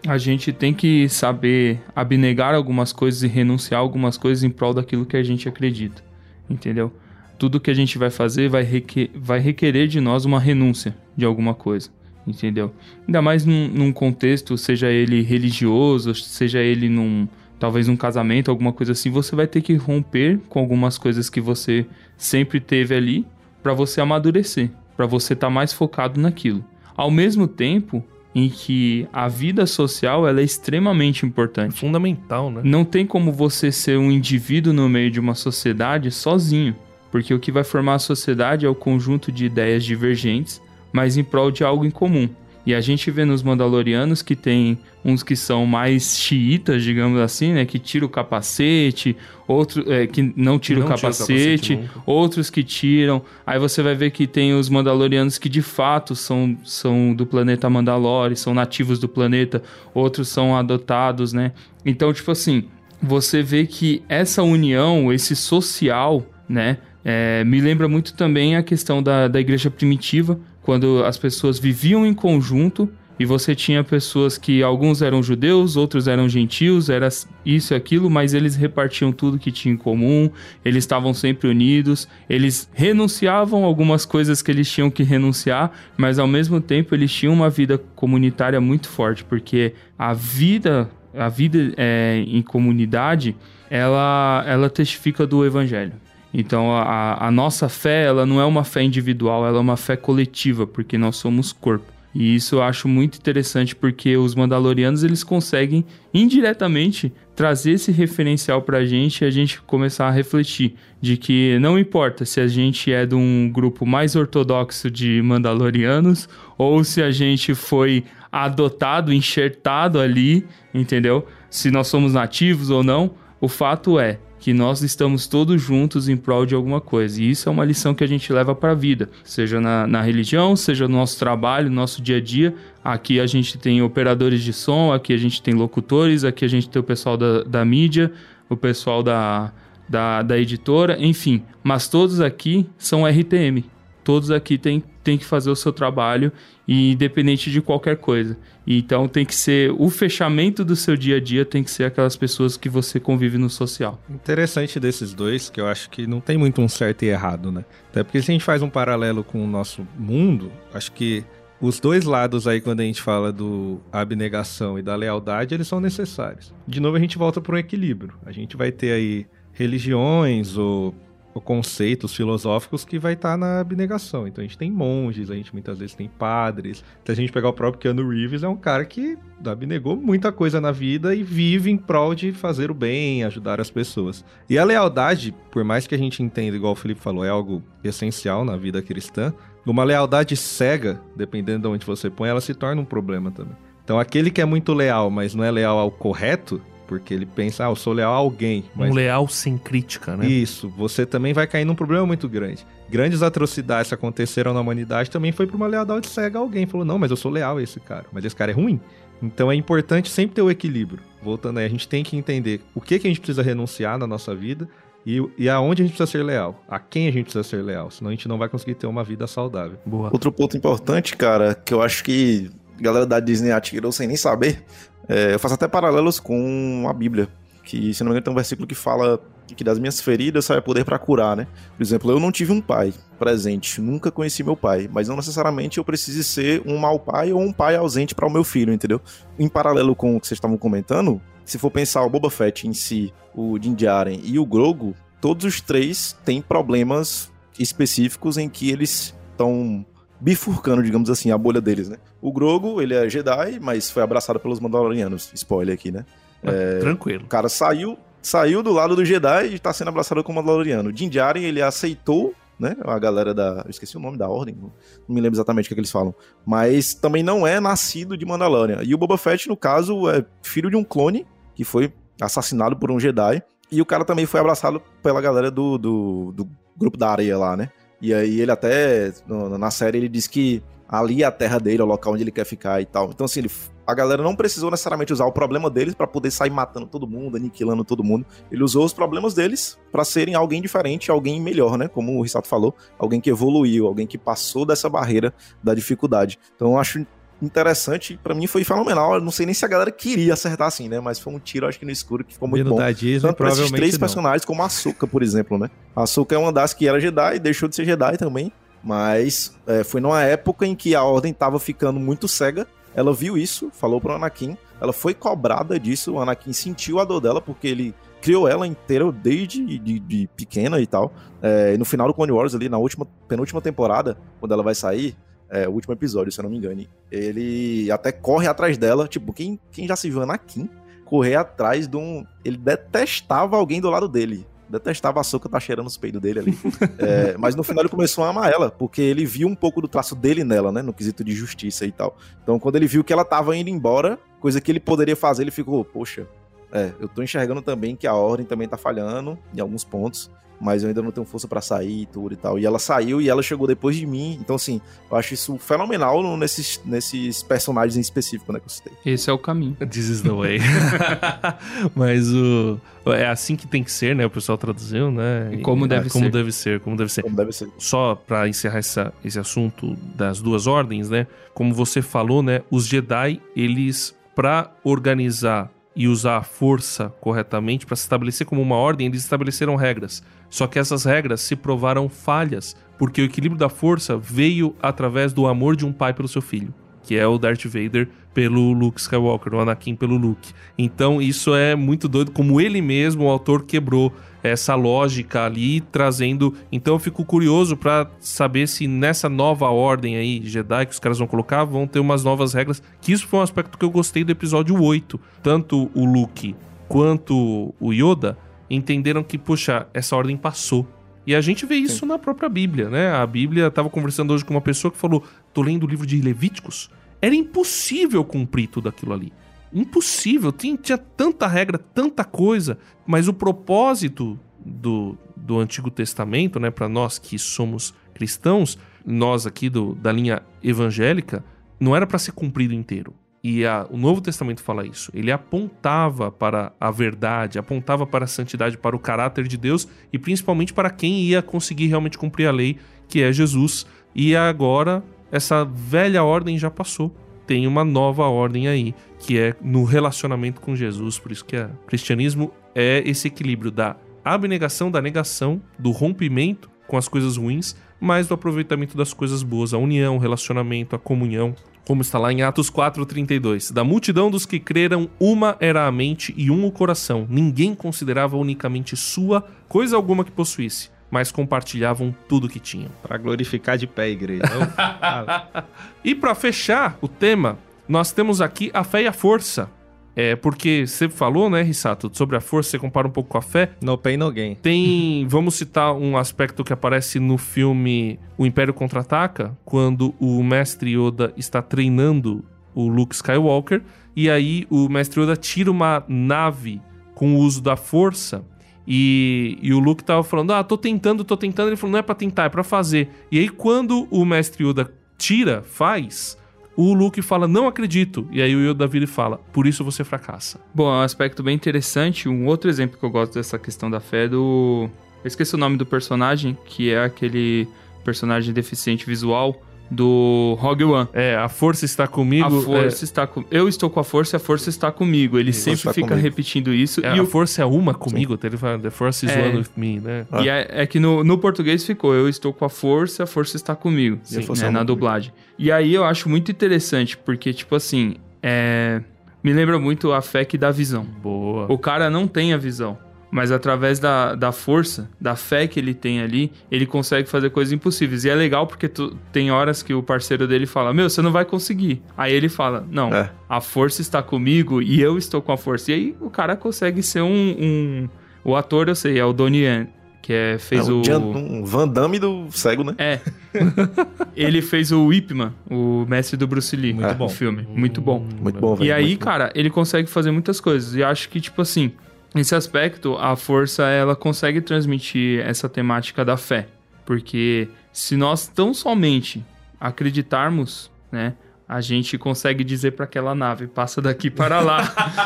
a gente tem que saber abnegar algumas coisas e renunciar algumas coisas em prol daquilo que a gente acredita, entendeu? Tudo que a gente vai fazer vai, requer, vai requerer de nós uma renúncia de alguma coisa, entendeu? Ainda mais num, num contexto, seja ele religioso, seja ele num talvez num casamento, alguma coisa assim, você vai ter que romper com algumas coisas que você sempre teve ali para você amadurecer, para você estar tá mais focado naquilo. Ao mesmo tempo, em que a vida social ela é extremamente importante. Fundamental, né? Não tem como você ser um indivíduo no meio de uma sociedade sozinho, porque o que vai formar a sociedade é o conjunto de ideias divergentes, mas em prol de algo em comum. E a gente vê nos Mandalorianos que tem uns que são mais xiitas, digamos assim, né? Que tira o capacete, outros é, que não tira o capacete, tira o capacete outros que tiram. Aí você vai ver que tem os Mandalorianos que de fato são, são do planeta Mandalore, são nativos do planeta, outros são adotados, né? Então, tipo assim, você vê que essa união, esse social, né? É, me lembra muito também a questão da, da igreja primitiva, quando as pessoas viviam em conjunto e você tinha pessoas que alguns eram judeus, outros eram gentios, era isso e aquilo, mas eles repartiam tudo que tinha em comum, eles estavam sempre unidos, eles renunciavam algumas coisas que eles tinham que renunciar, mas ao mesmo tempo eles tinham uma vida comunitária muito forte, porque a vida, a vida é, em comunidade, ela, ela testifica do evangelho. Então a, a nossa fé, ela não é uma fé individual, ela é uma fé coletiva, porque nós somos corpo. E isso eu acho muito interessante porque os Mandalorianos eles conseguem indiretamente trazer esse referencial pra gente e a gente começar a refletir de que não importa se a gente é de um grupo mais ortodoxo de Mandalorianos ou se a gente foi adotado, enxertado ali, entendeu? Se nós somos nativos ou não, o fato é que nós estamos todos juntos em prol de alguma coisa. E isso é uma lição que a gente leva para a vida, seja na, na, religião, seja no nosso trabalho, no nosso dia a dia. Aqui a gente tem operadores de som, aqui a gente tem locutores, aqui a gente tem o pessoal da, da mídia, o pessoal da, da, da editora, enfim. Mas todos aqui são RTM. Todos aqui têm, que fazer o seu trabalho, independente de qualquer coisa. Então tem que ser o fechamento do seu dia a dia tem que ser aquelas pessoas que você convive no social. Interessante desses dois, que eu acho que não tem muito um certo e errado, né? Até porque se a gente faz um paralelo com o nosso mundo, acho que os dois lados aí, quando a gente fala do abnegação e da lealdade, eles são necessários. De novo, a gente volta para um equilíbrio. A gente vai ter aí religiões ou conceitos filosóficos que vai estar tá na abnegação. Então a gente tem monges, a gente muitas vezes tem padres. Se a gente pegar o próprio Keanu Reeves, é um cara que abnegou muita coisa na vida e vive em prol de fazer o bem, ajudar as pessoas. E a lealdade, por mais que a gente entenda, igual o Felipe falou, é algo essencial na vida cristã, uma lealdade cega, dependendo de onde você põe, ela se torna um problema também. Então aquele que é muito leal, mas não é leal ao correto, porque ele pensa, ah, eu sou leal a alguém. Mas... Um leal sem crítica, né? Isso, você também vai cair num problema muito grande. Grandes atrocidades que aconteceram na humanidade também foi por uma lealdade cega a alguém. Falou, não, mas eu sou leal a esse cara. Mas esse cara é ruim. Então é importante sempre ter o equilíbrio. Voltando aí, a gente tem que entender o que, que a gente precisa renunciar na nossa vida e, e aonde a gente precisa ser leal. A quem a gente precisa ser leal. Senão a gente não vai conseguir ter uma vida saudável. Boa. Outro ponto importante, cara, que eu acho que a galera da Disney atirou sem nem saber, é, eu faço até paralelos com a Bíblia. Que, se não me engano, tem um versículo que fala que das minhas feridas sai poder para curar, né? Por exemplo, eu não tive um pai presente, nunca conheci meu pai, mas não necessariamente eu precise ser um mau pai ou um pai ausente para o meu filho, entendeu? Em paralelo com o que vocês estavam comentando, se for pensar o Boba Fett em si, o Din e o Grogu, todos os três têm problemas específicos em que eles estão bifurcando, digamos assim, a bolha deles, né? O Grogu, ele é Jedi, mas foi abraçado pelos Mandalorianos. Spoiler aqui, né? É, Tranquilo. O cara saiu, saiu do lado do Jedi e tá sendo abraçado como Mandaloriano. Din Djarin, ele aceitou, né? A galera da... Eu esqueci o nome da ordem, não me lembro exatamente o que, é que eles falam. Mas também não é nascido de Mandalorian. E o Boba Fett, no caso, é filho de um clone que foi assassinado por um Jedi. E o cara também foi abraçado pela galera do, do, do grupo da areia lá, né? E aí ele até, no, na série, ele diz que ali é a terra dele, é o local onde ele quer ficar e tal. Então, assim, ele, a galera não precisou necessariamente usar o problema deles para poder sair matando todo mundo, aniquilando todo mundo. Ele usou os problemas deles para serem alguém diferente, alguém melhor, né? Como o Risato falou, alguém que evoluiu, alguém que passou dessa barreira da dificuldade. Então, eu acho interessante. Para mim foi fenomenal. Eu não sei nem se a galera queria acertar assim, né? Mas foi um tiro, acho que no escuro, que ficou muito Vindo bom. da Disney, Tanto esses três não. personagens, como a Asuka, por exemplo, né? A Asuka é uma das que era Jedi, deixou de ser Jedi também. Mas é, foi numa época em que a Ordem tava ficando muito cega. Ela viu isso, falou pro Anakin. Ela foi cobrada disso. O Anakin sentiu a dor dela, porque ele criou ela inteira desde de, de pequena e tal. É, e no final do Clone Wars, ali, na última, penúltima temporada, quando ela vai sair, é, o último episódio, se eu não me engane, ele até corre atrás dela. Tipo, quem, quem já se viu Anakin correr atrás de um. Ele detestava alguém do lado dele. Detestava a Soca tá cheirando os peidos dele ali. É, mas no final ele começou a amar ela, porque ele viu um pouco do traço dele nela, né? No quesito de justiça e tal. Então, quando ele viu que ela tava indo embora, coisa que ele poderia fazer, ele ficou, poxa, é, eu tô enxergando também que a ordem também tá falhando em alguns pontos, mas eu ainda não tenho força pra sair e tudo e tal. E ela saiu e ela chegou depois de mim. Então, assim, eu acho isso fenomenal no- nesses, nesses personagens em específico, né, que eu citei. Esse é o caminho. This is the way. Mas o. É assim que tem que ser, né? O pessoal traduziu, né? E como deve como ser. deve ser, como deve ser. Como deve ser. Só pra encerrar essa, esse assunto das duas ordens, né? Como você falou, né? Os Jedi, eles, pra organizar e usar a força corretamente, pra se estabelecer como uma ordem, eles estabeleceram regras. Só que essas regras se provaram falhas, porque o equilíbrio da força veio através do amor de um pai pelo seu filho, que é o Darth Vader pelo Luke Skywalker, o Anakin pelo Luke. Então isso é muito doido, como ele mesmo, o autor, quebrou essa lógica ali, trazendo. Então eu fico curioso pra saber se nessa nova ordem aí, Jedi, que os caras vão colocar, vão ter umas novas regras. Que isso foi um aspecto que eu gostei do episódio 8. Tanto o Luke quanto o Yoda entenderam que, puxa, essa ordem passou. E a gente vê isso na própria Bíblia, né? A Bíblia, tava conversando hoje com uma pessoa que falou: tô lendo o livro de Levíticos. Era impossível cumprir tudo aquilo ali. Impossível. Tinha, tinha tanta regra, tanta coisa. Mas o propósito do, do Antigo Testamento, né, para nós que somos cristãos, nós aqui do, da linha evangélica, não era para ser cumprido inteiro. E a- o Novo Testamento fala isso. Ele apontava para a verdade, apontava para a santidade, para o caráter de Deus e principalmente para quem ia conseguir realmente cumprir a lei, que é Jesus. E agora essa velha ordem já passou. Tem uma nova ordem aí, que é no relacionamento com Jesus. Por isso que o cristianismo é esse equilíbrio da abnegação, da negação, do rompimento com as coisas ruins, mas do aproveitamento das coisas boas, a união, o relacionamento, a comunhão, como está lá em Atos 4:32. Da multidão dos que creram, uma era a mente e um o coração. Ninguém considerava unicamente sua coisa alguma que possuísse, mas compartilhavam tudo que tinham. Pra glorificar de pé a igreja. Ah, E para fechar o tema, nós temos aqui a fé e a força. É porque você falou, né, Rissato, sobre a força, você compara um pouco com a fé. no pain, no gain. Tem, vamos citar um aspecto que aparece no filme O Império Contra-Ataca, quando o mestre Yoda está treinando o Luke Skywalker, e aí o mestre Yoda tira uma nave com o uso da força, e, e o Luke tava falando, ah, tô tentando, tô tentando, ele falou, não é pra tentar, é pra fazer. E aí quando o mestre Yoda tira, faz, o Luke fala, não acredito. E aí o Yoda vira e fala, por isso você fracassa. Bom, é um aspecto bem interessante. Um outro exemplo que eu gosto dessa questão da fé é do. Eu esqueci o nome do personagem, que é aquele personagem deficiente visual do Rogue One. É, a força está comigo. a força está com... Eu estou com a força e a força está comigo. Ele sempre fica comigo. repetindo isso. é, e a o força é uma comigo. Ele fala, the force is É. one with me, né? E é, é que no, no português ficou, eu estou com a força, a força está comigo, força né, é na dublagem. E aí eu acho muito interessante, porque, tipo assim, é, me lembra muito a fé que dá visão. Boa. O cara não tem a visão, mas através da, da força, da fé que ele tem ali, ele consegue fazer coisas impossíveis. E é legal porque tu- tem horas que o parceiro dele fala, meu, você não vai conseguir. Aí ele fala, não, É. a força está comigo e eu estou com a força. E aí o cara consegue ser um... um- O ator, eu sei, é o Donnie Yen, que é, fez É um, o... Jan- um Van Damme do cego, né? É. ele fez o Ip Man, o mestre do Bruce Lee. Muito no bom. filme. Muito bom. Muito bom, velho. E aí, cara, ele consegue fazer muitas coisas. E acho que, tipo assim, nesse aspecto, a força, ela consegue transmitir essa temática da fé. Porque se nós tão somente acreditarmos, né? A gente consegue dizer para aquela nave, passa daqui para lá,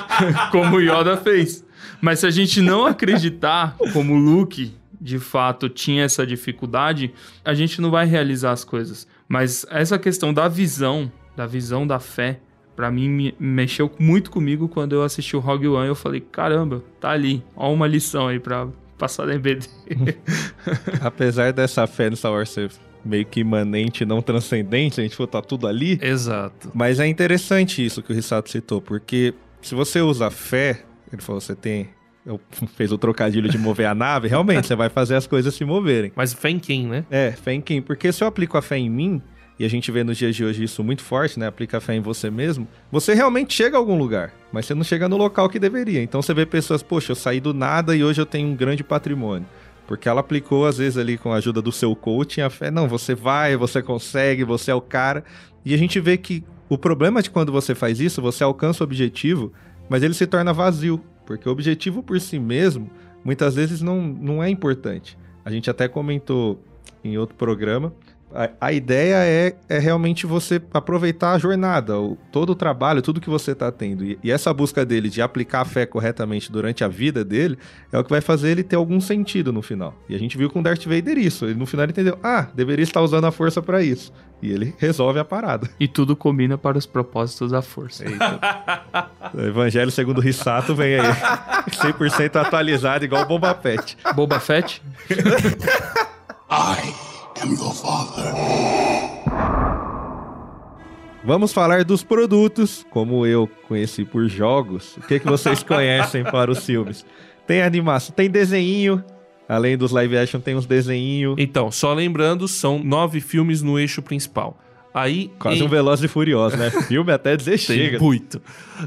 como Yoda fez. Mas se a gente não acreditar, como Luke de fato tinha essa dificuldade, a gente não vai realizar as coisas. Mas essa questão da visão, da visão da fé, Pra mim, me mexeu muito comigo quando eu assisti o Rogue One. Eu falei, caramba, tá ali. Ó uma lição aí pra passar na EBD. Apesar dessa fé no Star Wars ser meio que imanente, não transcendente, a gente for tá tudo ali. Exato. Mas é interessante isso que o Risato citou, porque se você usa fé, ele falou, você tem. Eu fez o trocadilho de mover a nave, realmente, você vai fazer as coisas se moverem. Mas fé em quem, né? É, fé em quem? Porque se eu aplico a fé em mim, e a gente vê nos dias de hoje isso muito forte, né? Aplica fé em você mesmo, você realmente chega a algum lugar, mas você não chega no local que deveria. Então você vê pessoas, poxa, eu saí do nada e hoje eu tenho um grande patrimônio. Porque ela aplicou, às vezes, ali com a ajuda do seu coaching, a fé, não, você vai, você consegue, você é o cara. E a gente vê que o problema de quando você faz isso, você alcança o objetivo, mas ele se torna vazio. Porque o objetivo por si mesmo, muitas vezes não, não é importante. A gente até comentou em outro programa. A, a ideia é, é realmente você aproveitar a jornada, o, todo o trabalho, tudo que você está tendo. E, e essa busca dele de aplicar a fé corretamente durante a vida dele é o que vai fazer ele ter algum sentido no final. E a gente viu com Darth Vader isso. Ele, no final ele entendeu: ah, deveria estar usando a força para isso. E ele resolve a parada. e tudo combina para os propósitos da força. O Evangelho segundo Rissato vem aí. 100% atualizado, igual o Boba Fett. Boba Fett? I am your father. Vamos falar dos produtos, como eu conheci por jogos. O que, que vocês conhecem para os filmes? Tem animação, tem desenho. Além dos live action, tem uns desenhos. Então, só lembrando, são nove filmes no eixo principal. Aí. Quase em- um Veloz e Furioso, né? Filme até dizer Tem chega. muito.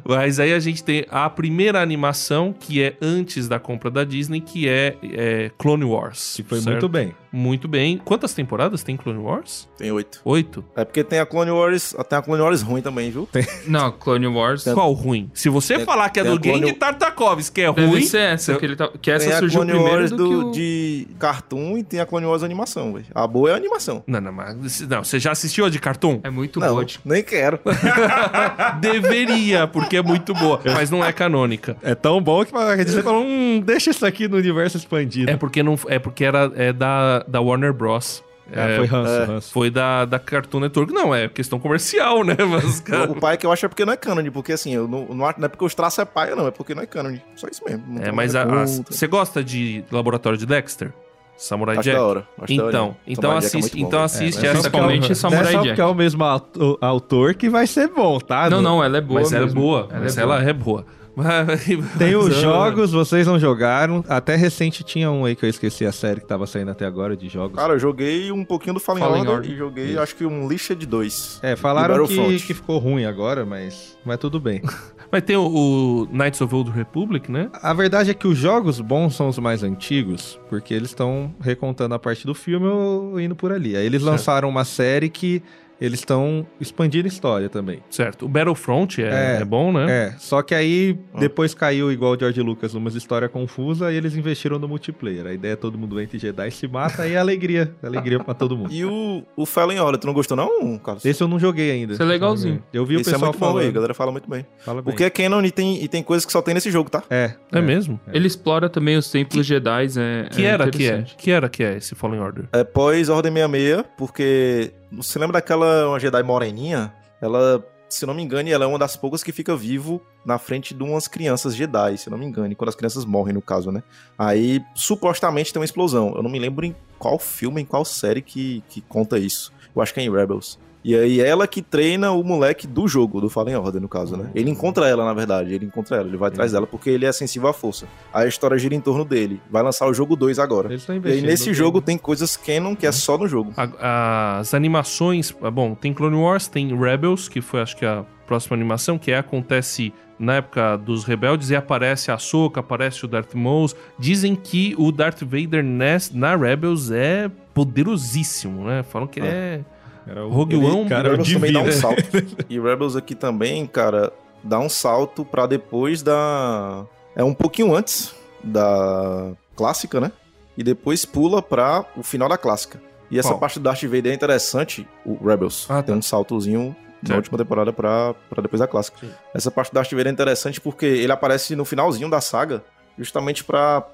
Mas aí a gente tem a primeira animação, que é antes da compra da Disney, que é, é Clone Wars. Que foi certo? muito bem. Muito bem. Quantas temporadas tem Clone Wars? Tem oito. Oito? É porque tem a Clone Wars, tem a Clone Wars ruim também, viu? Não, Clone Wars. Qual ruim? Se você Tem- falar que é tem do Clone- Genki Tartakovsky, que é Deve ruim. ser essa, que, ele tá- que essa tem a surgiu Clone primeiro Wars do, do, o... de cartoon e tem a Clone Wars animação, velho. A boa é a animação. Não, não, mas. Não, você já assistiu a de cartoon? É muito Não, boa. tipo, nem quero. Deveria, porque é muito boa, mas não é canônica. É tão bom que quer dizer, fala, hum, deixa isso aqui no universo expandido. É porque não é porque era é da, da Warner Bros. Ah, foi ranço, é. ranço. Foi da, da Cartoon Network. Não, é questão comercial, né? Mas, cara, O pai que eu acho é porque não é canon, porque assim, eu não, não, não é porque os traços é paia, não, é porque não é canon. Só isso mesmo. É, mas a- a- você gosta de Laboratório de Dexter? Samurai Acho Jack? da hora. Acho da hora. Então, então Samurai Jack é assiste, bom, então assiste É, essa principalmente é- Samurai Não é só Jack. porque é o mesmo auto- autor que vai ser bom, tá? Não, não, ela é boa Mas ela é boa. Ela mas é ela boa. é boa. Tem os jogos, vocês não jogaram. Até recente tinha um aí que eu esqueci a série que tava saindo até agora de jogos. Cara, eu joguei um pouquinho do Fallen, Fallen Order, Order. e joguei, acho que um lixa de dois. É, falaram que, que ficou ruim agora, mas, mas tudo bem. Mas tem o, o Knights of Old Republic, né? A verdade é que os jogos bons são os mais antigos, porque eles estão recontando a parte do filme ou indo por ali. Aí eles Certo. lançaram uma série que eles estão expandindo história também. Certo. O Battlefront é, É, é bom, né? É, só que aí Ah. depois caiu igual o George Lucas numas histórias confusas e eles investiram no multiplayer. A ideia é todo mundo entra em Jedi se mata e é alegria. Alegria pra todo mundo. E o, o Fallen Order, tu não gostou não, Carlos? Esse eu não joguei ainda. Isso é legalzinho. Eu vi o Esse é pessoal muito bom falando. aí, a galera fala muito bem. Fala bem. Porque é canon e tem, e tem coisas que só tem nesse jogo, tá? É. É, mesmo? Ele explora também os templos Jedi. É, Que é era que é? Que era que é esse Fallen Order? É pós Ordem 66, porque você lembra daquela uma Jedi moreninha? Ela, se não me engano, ela é uma das poucas que fica vivo na frente de umas crianças Jedi, se não me engano, quando as crianças morrem, no caso, né? Aí, supostamente, tem uma explosão. Eu não me lembro em qual filme, em qual série que, que conta isso. Eu acho que é em Rebels. E aí, ela que treina o moleque do jogo, do Fallen Order, no caso, né? Ele encontra ela, na verdade. Ele encontra ela, ele vai atrás dela, porque ele é sensível à força. Aí a história gira em torno dele. Vai lançar o jogo 2 agora. Eles estão E aí, nesse jogo, tem coisas canon que é só no jogo. As animações. ah, Bom, tem Clone Wars, tem Rebels, que foi acho que a próxima animação, que é, acontece na época dos rebeldes e aparece a Ahsoka, aparece o Darth Maul. Dizem que o Darth Vader na Rebels é poderosíssimo, né? Falam que ele é. Era o Rogue One, cara, Rebels também dá um salto. e Rebels aqui também, cara, dá um salto pra depois da. É um pouquinho antes da clássica, né? E depois pula pra o final da clássica. E essa Qual? parte do Darth Vader é interessante, o Rebels. Ah, Tem tá. um saltozinho na Certo. última temporada pra, pra depois da clássica. Sim. Essa parte do Darth Vader é interessante porque ele aparece no finalzinho da saga, justamente pra.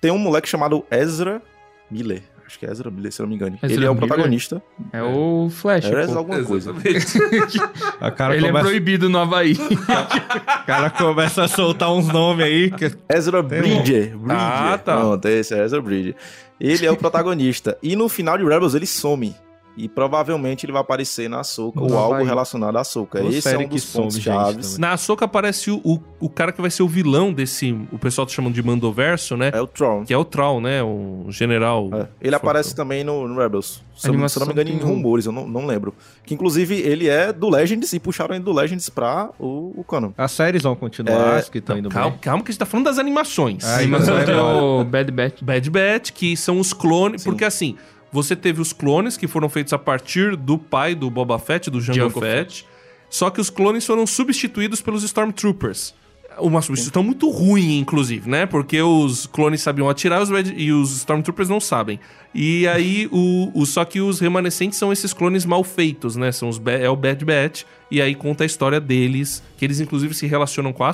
Tem um moleque chamado Ezra Miller. Acho que é Ezra Miller, se eu não me engano. Ezra ele é o Miller? protagonista. É o Flash. É alguma coisa. A cara Ele é começa, proibido no Havaí. o cara começa a soltar uns nomes aí. Que... Ezra Bridger. Bridger. Ah, tá. Pronto, esse é Ezra Bridger. Ele é o protagonista. e no final de Rebels ele some. E provavelmente ele vai aparecer na Ahsoka ou algo vai. relacionado à. Ô, Esse é série um dos pontos gente, chaves. Na Ahsoka aparece o, o, o cara que vai ser o vilão desse. O pessoal tá chamando de Mandoverso, né? É o Tron. Que é o Troll, né? O general. É, Ele aparece também no, no Rebels. Se eu, não- se eu não me engano, em um- rumores, eu não, não lembro. Que inclusive ele é do Legends e puxaram ele do Legends pra o, o Canon. As séries vão continuar, É, que estão indo Calma, bem. calma que a gente tá falando das animações. Ah, A animação tem o Bad Batch. Bad Batch, que são os clones. Sim. Porque assim, você teve os clones que foram feitos a partir do pai do Boba Fett, do Jango Jango Fett. Só que os clones foram substituídos pelos Stormtroopers. Uma substituição muito ruim, inclusive, né? Porque os clones sabiam atirar os Bad- e os Stormtroopers não sabem. E aí, o, o- só que os remanescentes são esses clones mal feitos, né? São os, é o Bad Batch. E aí conta a história deles, que eles inclusive se relacionam com a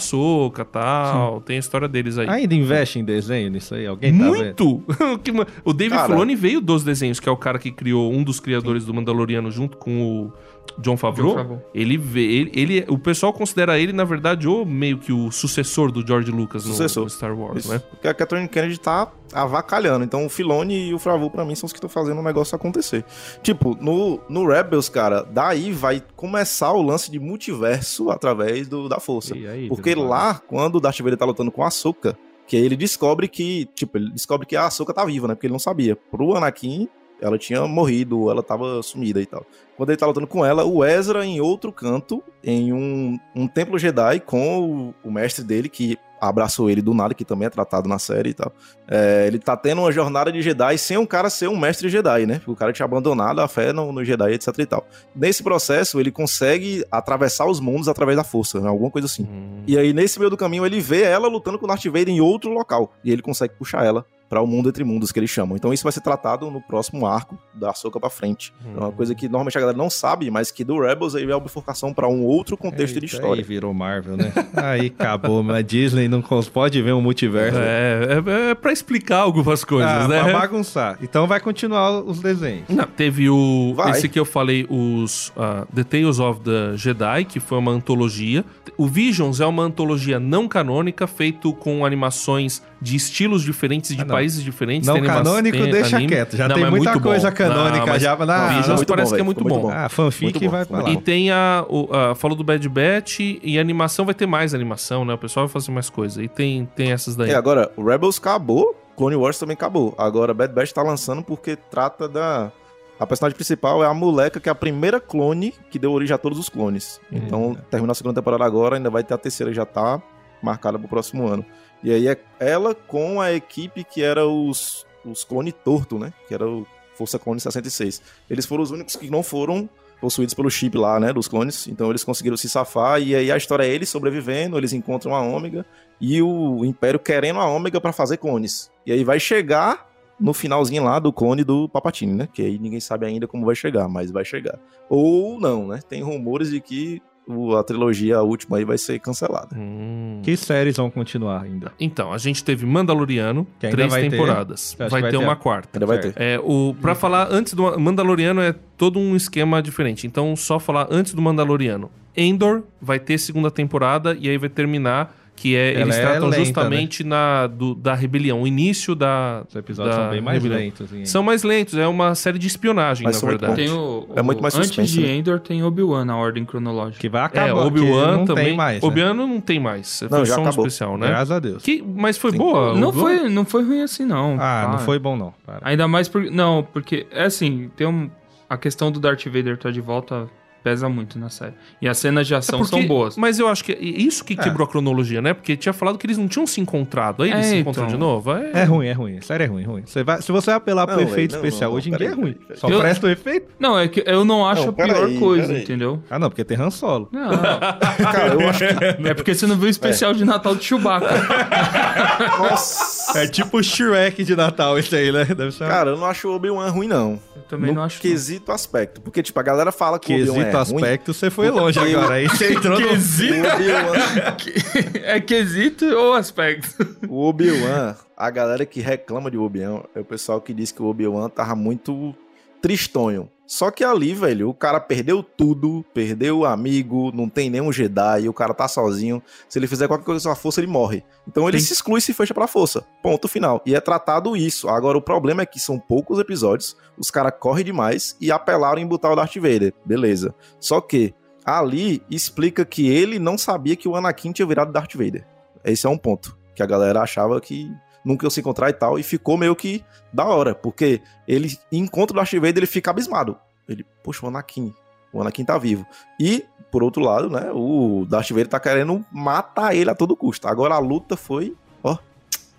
e tal. Tem a história deles aí. Ainda investe em desenho nisso aí? Alguém tá vendo? Muito! Ma- o Dave Cara. Filoni veio dos desenhos, que é o cara que criou um dos criadores do Mandaloriano junto com o John Favreau. John Favreau. Ele vê, ele, ele- o pessoal considera ele, na verdade, o meio que o sucessor do George Lucas no, Sucessor. no Star Wars, Isso. né? Porque a Kathleen Kennedy tá avacalhando. Então o Filoni e o Favreau, pra mim, são os que estão fazendo o negócio acontecer. Tipo, no, no Rebels, cara, daí vai começar o lance de multiverso através do, da força. E aí, Porque lá, quando o Darth Vader tá lutando com a Ahsoka, que aí ele descobre que, tipo, ele descobre que a Ahsoka tá viva, né? Porque ele não sabia. Pro Anakin, ela tinha morrido, ela tava sumida e tal. Quando ele tá lutando com ela, o Ezra, em outro canto, em um, um templo Jedi com o, o mestre dele, que abraçou ele do nada, que também é tratado na série e tal. É, ele tá tendo uma jornada de Jedi sem um cara ser um mestre Jedi, né? O cara tinha abandonado a fé no, no Jedi, etc e tal. Nesse processo, ele consegue atravessar os mundos através da força, né? alguma coisa assim. Hum. E aí, nesse meio do caminho, ele vê ela lutando com o Darth Vader em outro local. E ele consegue puxar ela para o mundo entre mundos que eles chamam. Então isso vai ser tratado no próximo arco da Ahsoka pra frente. É uma coisa que normalmente a galera não sabe, mas que do Rebels aí é uma bifurcação pra um outro contexto de Eita, história. Aí virou Marvel, né? Aí acabou, mas a Disney não pode ver um multiverso. É, é, é pra explicar algumas coisas, ah, né? pra bagunçar. Então vai continuar os desenhos. Não, teve o. Vai. Esse que eu falei, os ah, The Tales of the Jedi, que foi uma antologia. O Visions é uma antologia não canônica, feito com animações de estilos diferentes, de Ah, países diferentes. Não canônico, tem deixa anime. quieto. Já Não, tem mas muita muito coisa bom. canônica Não, mas já. Na, Visions muito parece bom, que é muito ficou bom. muito bom. Ah, fanfic Muito bom, vai pra muito lá. E tem a, o, a. Falou do Bad Batch e animação vai ter mais animação, né? O pessoal vai fazer mais coisa. E tem, tem essas daí. E agora, o Rebels acabou, Clone Wars também acabou. Agora, Bad Batch tá lançando porque trata da. A personagem principal é a moleca que é a primeira clone que deu origem a todos os clones. Então, terminou a segunda temporada agora, ainda vai ter a terceira, já tá marcada pro próximo ano. E aí é ela com a equipe que era os, os clone torto, né? Que era o Força Clone 66. Eles foram os únicos que não foram possuídos pelo chip lá, né, dos clones. Então eles conseguiram se safar e aí a história é eles sobrevivendo, eles encontram a Ômega e o Império querendo a Ômega pra fazer clones. E aí vai chegar no finalzinho lá do clone do Papatini, né? Que aí ninguém sabe ainda como vai chegar, mas vai chegar. Ou não, né? Tem rumores de que o- a trilogia a última aí vai ser cancelada. Hum. Que séries vão continuar ainda? Então, a gente teve Mandaloriano, três vai ter. temporadas. Acha Vai, vai ter ter? uma quarta. Ainda vai ter. É, o, pra falar antes do Mandaloriano é todo um esquema diferente. Então, só falar antes do Mandaloriano. Endor vai ter segunda temporada e aí vai terminar. Que é, Ela eles é tratam lenta, justamente na, do- da rebelião, o início da. Os episódios da são bem mais rebelião. lentos. hein? São mais lentos, é uma série de espionagem, Mas na verdade. Tem o, É muito mais Antes suspense, de né? Endor tem Obi-Wan na ordem cronológica. Que vai acabar. É, Obi-Wan não também. tem mais. né? Obi-Wan não tem mais. Não, já um acabou. especial, né? Graças a Deus. Que, mas foi Sim. boa. Não Obi-Wan? foi, não foi ruim assim, não. Ah, não Para. foi bom, não. Para. Ainda mais porque. Não, porque é assim, tem um, a questão do Darth Vader estar de volta pesa muito na série. E as cenas de É ação porque- são boas. Mas eu acho que é isso que quebrou a cronologia, né? Porque tinha falado que eles não tinham se encontrado. Aí eles É, se encontram então. de novo. É, É ruim, é ruim. Sério, é ruim, ruim. Você vai, se você apelar pro efeito não, especial não, hoje em dia é ruim. Só Eu- presta o efeito? Não, é que eu não acho Não, a pior peraí, coisa, entendeu? Ah, não, porque tem Han Solo. Não, Cara, eu acho que. é porque você não viu o especial de Natal do Chewbacca. Nossa! É tipo o Shrek de Natal esse aí, né? Deve ser Cara, eu não acho o Obi-Wan ruim, não. Eu também no não acho. não. quesito aspecto. Porque, tipo, a galera fala que o Quesito é aspecto, você foi longe agora. Aí você entrou no... Quesito? É quesito ou aspecto? o Obi-Wan, a galera que reclama de Obi-Wan é o pessoal que diz que o Obi-Wan tava muito tristonho. Só que ali, velho, o cara perdeu tudo, perdeu o amigo, não tem nenhum Jedi, o cara tá sozinho. Se ele fizer qualquer coisa com a força, ele morre. Então ele Tem- se exclui e se fecha pra força. Ponto final. E é tratado isso. Agora, o problema é que são poucos episódios, os caras correm demais e apelaram em botar o Darth Vader. Beleza. Só que ali explica que ele não sabia que o Anakin tinha virado Darth Vader. Esse é um ponto. Que a galera achava que nunca iam se encontrar e tal. E ficou meio que da hora. Porque ele encontra o Darth Vader ele fica abismado. Ele, poxa, o Anakin. O Anakin tá vivo. E, por outro lado, né, o Darth Vader tá querendo matar ele a todo custo. Agora a luta foi, ó,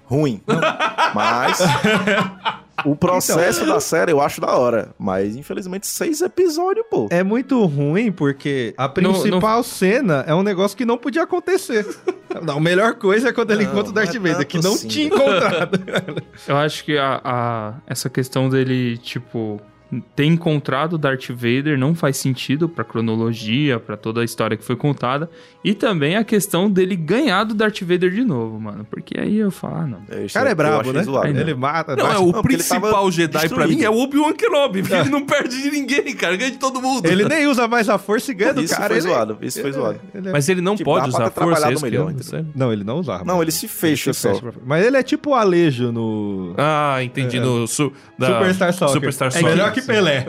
ruim. Mas o processo da série eu acho da hora. Mas, infelizmente, seis episódios, pô. É muito ruim porque a principal cena é um negócio que não podia acontecer. Não, a melhor coisa é quando ele Não, encontra o não é Darth Vader, tanto que não assim. tinha encontrado. Eu acho que a, a- essa questão dele, tipo, ter encontrado o Darth Vader não faz sentido pra cronologia, pra toda a história que foi contada. E também a questão dele ganhar do Darth Vader de novo, mano. Porque aí eu falo, ah, não. Eu O cara é brabo, né? zoado. Ainda. Ele mata. Não, é bate- o Não, ele principal Jedi pra destruído. mim é o Obi-Wan Kenobi, porque ele não perde de ninguém, cara, ganha de todo mundo. Ele nem usa mais a força e ganha do Isso cara. foi ele- zoado, isso foi ele- zoado. ele é- Mas ele não Tipo, pode usar a força, é melhor, eu- sério. Não, ele não usava. Não, ele se fecha se só. fecha pra- Mas ele é tipo o Alejo no Ah, entendi. No su, da Superstar Soccer. Superstar É Soccer. melhor que Pelé.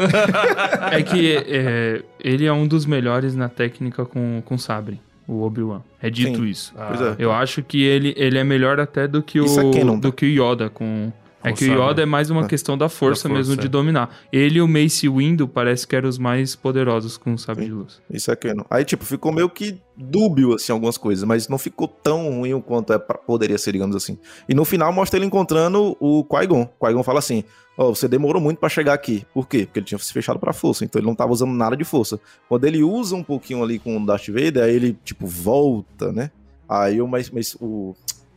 É que é, ele é um dos melhores na técnica com, com sabre, o Obi-Wan. É dito Sim. isso. Ah, Pois é. Eu acho que ele, ele é melhor até do que o, é canon, tá? do que o Yoda com. É que o. Yoda é mais uma questão da força, Da força, mesmo de é. dominar. Ele e o Mace Windu parece que eram os mais poderosos com o sabre de luz. Isso é canon. Aí, tipo, ficou meio que dúbio, assim, algumas coisas, mas não ficou tão ruim quanto é pra- poderia ser, digamos assim. E no final mostra ele encontrando o Qui-Gon. Qui-Gon fala assim, ó, você demorou muito pra chegar aqui. Por quê? Porque ele tinha se fechado pra força, então ele não tava usando nada de força. Quando ele usa um pouquinho ali com o Darth Vader, aí ele, tipo, volta, né? Aí o, mas, mas o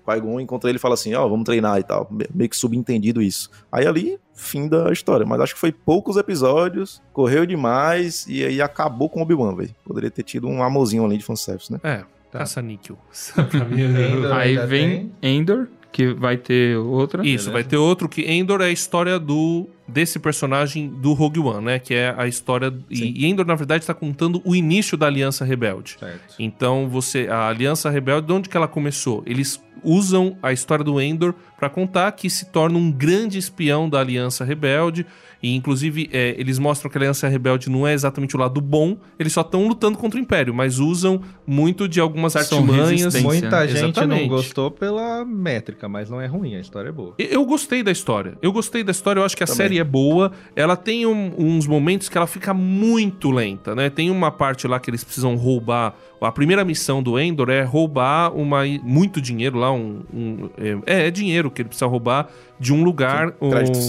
Qui-Gon encontra ele e fala assim, ó, vamos treinar e tal. Me- Meio que subentendido isso. Aí ali, fim da história. Mas acho que foi poucos episódios, correu demais e aí acabou com o Obi-Wan, velho. Poderia ter tido um amorzinho ali de fanservice, né? É, Tá. caça-níquel. pra mim, é- Endor Aí vem Endor, que vai ter outra. Isso, vai ter outro que Endor é a história do desse personagem do Rogue One, né? Que é a história. E, e Endor, na verdade, está contando o início da Aliança Rebelde. Certo. Então, você. A Aliança Rebelde, de onde que ela começou? Eles usam a história do Endor para contar que se torna um grande espião da Aliança Rebelde. E, inclusive, é, eles mostram que a Aliança Rebelde não é exatamente o lado bom, eles só estão lutando contra o Império, mas usam muito de algumas São artimanhas. Muita né? gente não Exatamente. gostou pela métrica, mas não é ruim, a história é boa. Eu gostei da história. Eu gostei da história, eu acho que a Também. série é boa. Ela tem um- uns momentos que ela fica muito lenta, né? Tem uma parte lá que eles precisam roubar. A primeira missão do Endor é roubar uma, muito dinheiro lá, um. um- é, é dinheiro que ele precisa roubar de um lugar. Sim,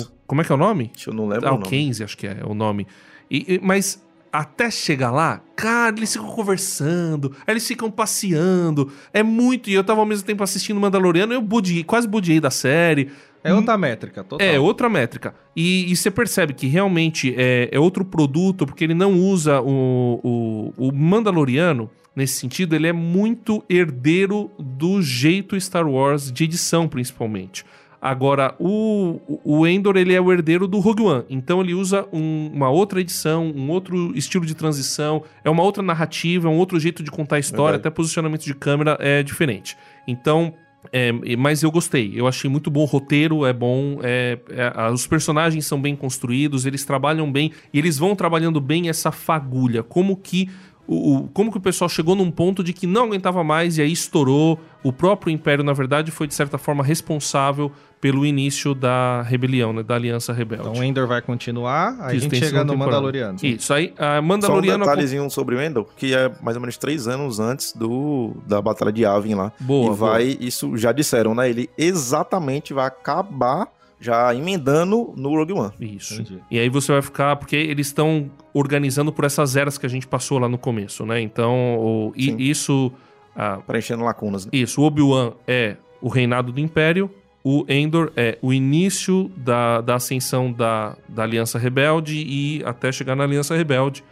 um- como é que é o nome? Eu não lembro o nome. Alkense, acho que é o nome. E- e- mas até chegar lá, cara, eles ficam conversando, eles ficam passeando. É muito. E eu tava ao mesmo tempo assistindo Mandaloriano, eu budiei, quase budiei da série. É outra métrica, total. É, outra métrica. E, e você percebe que realmente é, é outro produto, porque ele não usa o, o, o Mandaloriano, nesse sentido, ele é muito herdeiro do jeito Star Wars, de edição principalmente. Agora, o, o Endor, ele é o herdeiro do Rogue One. Então, ele usa um- uma outra edição, um outro estilo de transição, é uma outra narrativa, é um outro jeito de contar a história, Verdade. até posicionamento de câmera é diferente. Então, é, mas eu gostei. Eu achei muito bom o roteiro, é bom. é- é- os personagens são bem construídos, eles trabalham bem e eles vão trabalhando bem essa fagulha. Como que o, o- como que o pessoal chegou num ponto de que não aguentava mais e aí estourou. O próprio Império, na verdade, foi de certa forma responsável pelo início da rebelião, né, da Aliança Rebelde. Então o Endor vai continuar, aí a gente chega no temporada. Mandaloriano. Isso, aí a Só um Mandaloriano... detalhezinho sobre o Endor, que é mais ou menos três anos antes do, da Batalha de Yavin lá. Boa, e vai, isso já disseram, né? Ele exatamente vai acabar já emendando no Rogue One. Isso. Entendi. E aí você vai ficar, porque eles estão organizando por essas eras que a gente passou lá no começo, né? Então, o- e isso, ah, Preenchendo lacunas, né? isso, o Obi-Wan é o reinado do Império, o Endor é o início da, da ascensão da, da Aliança Rebelde e até chegar na Aliança Rebelde,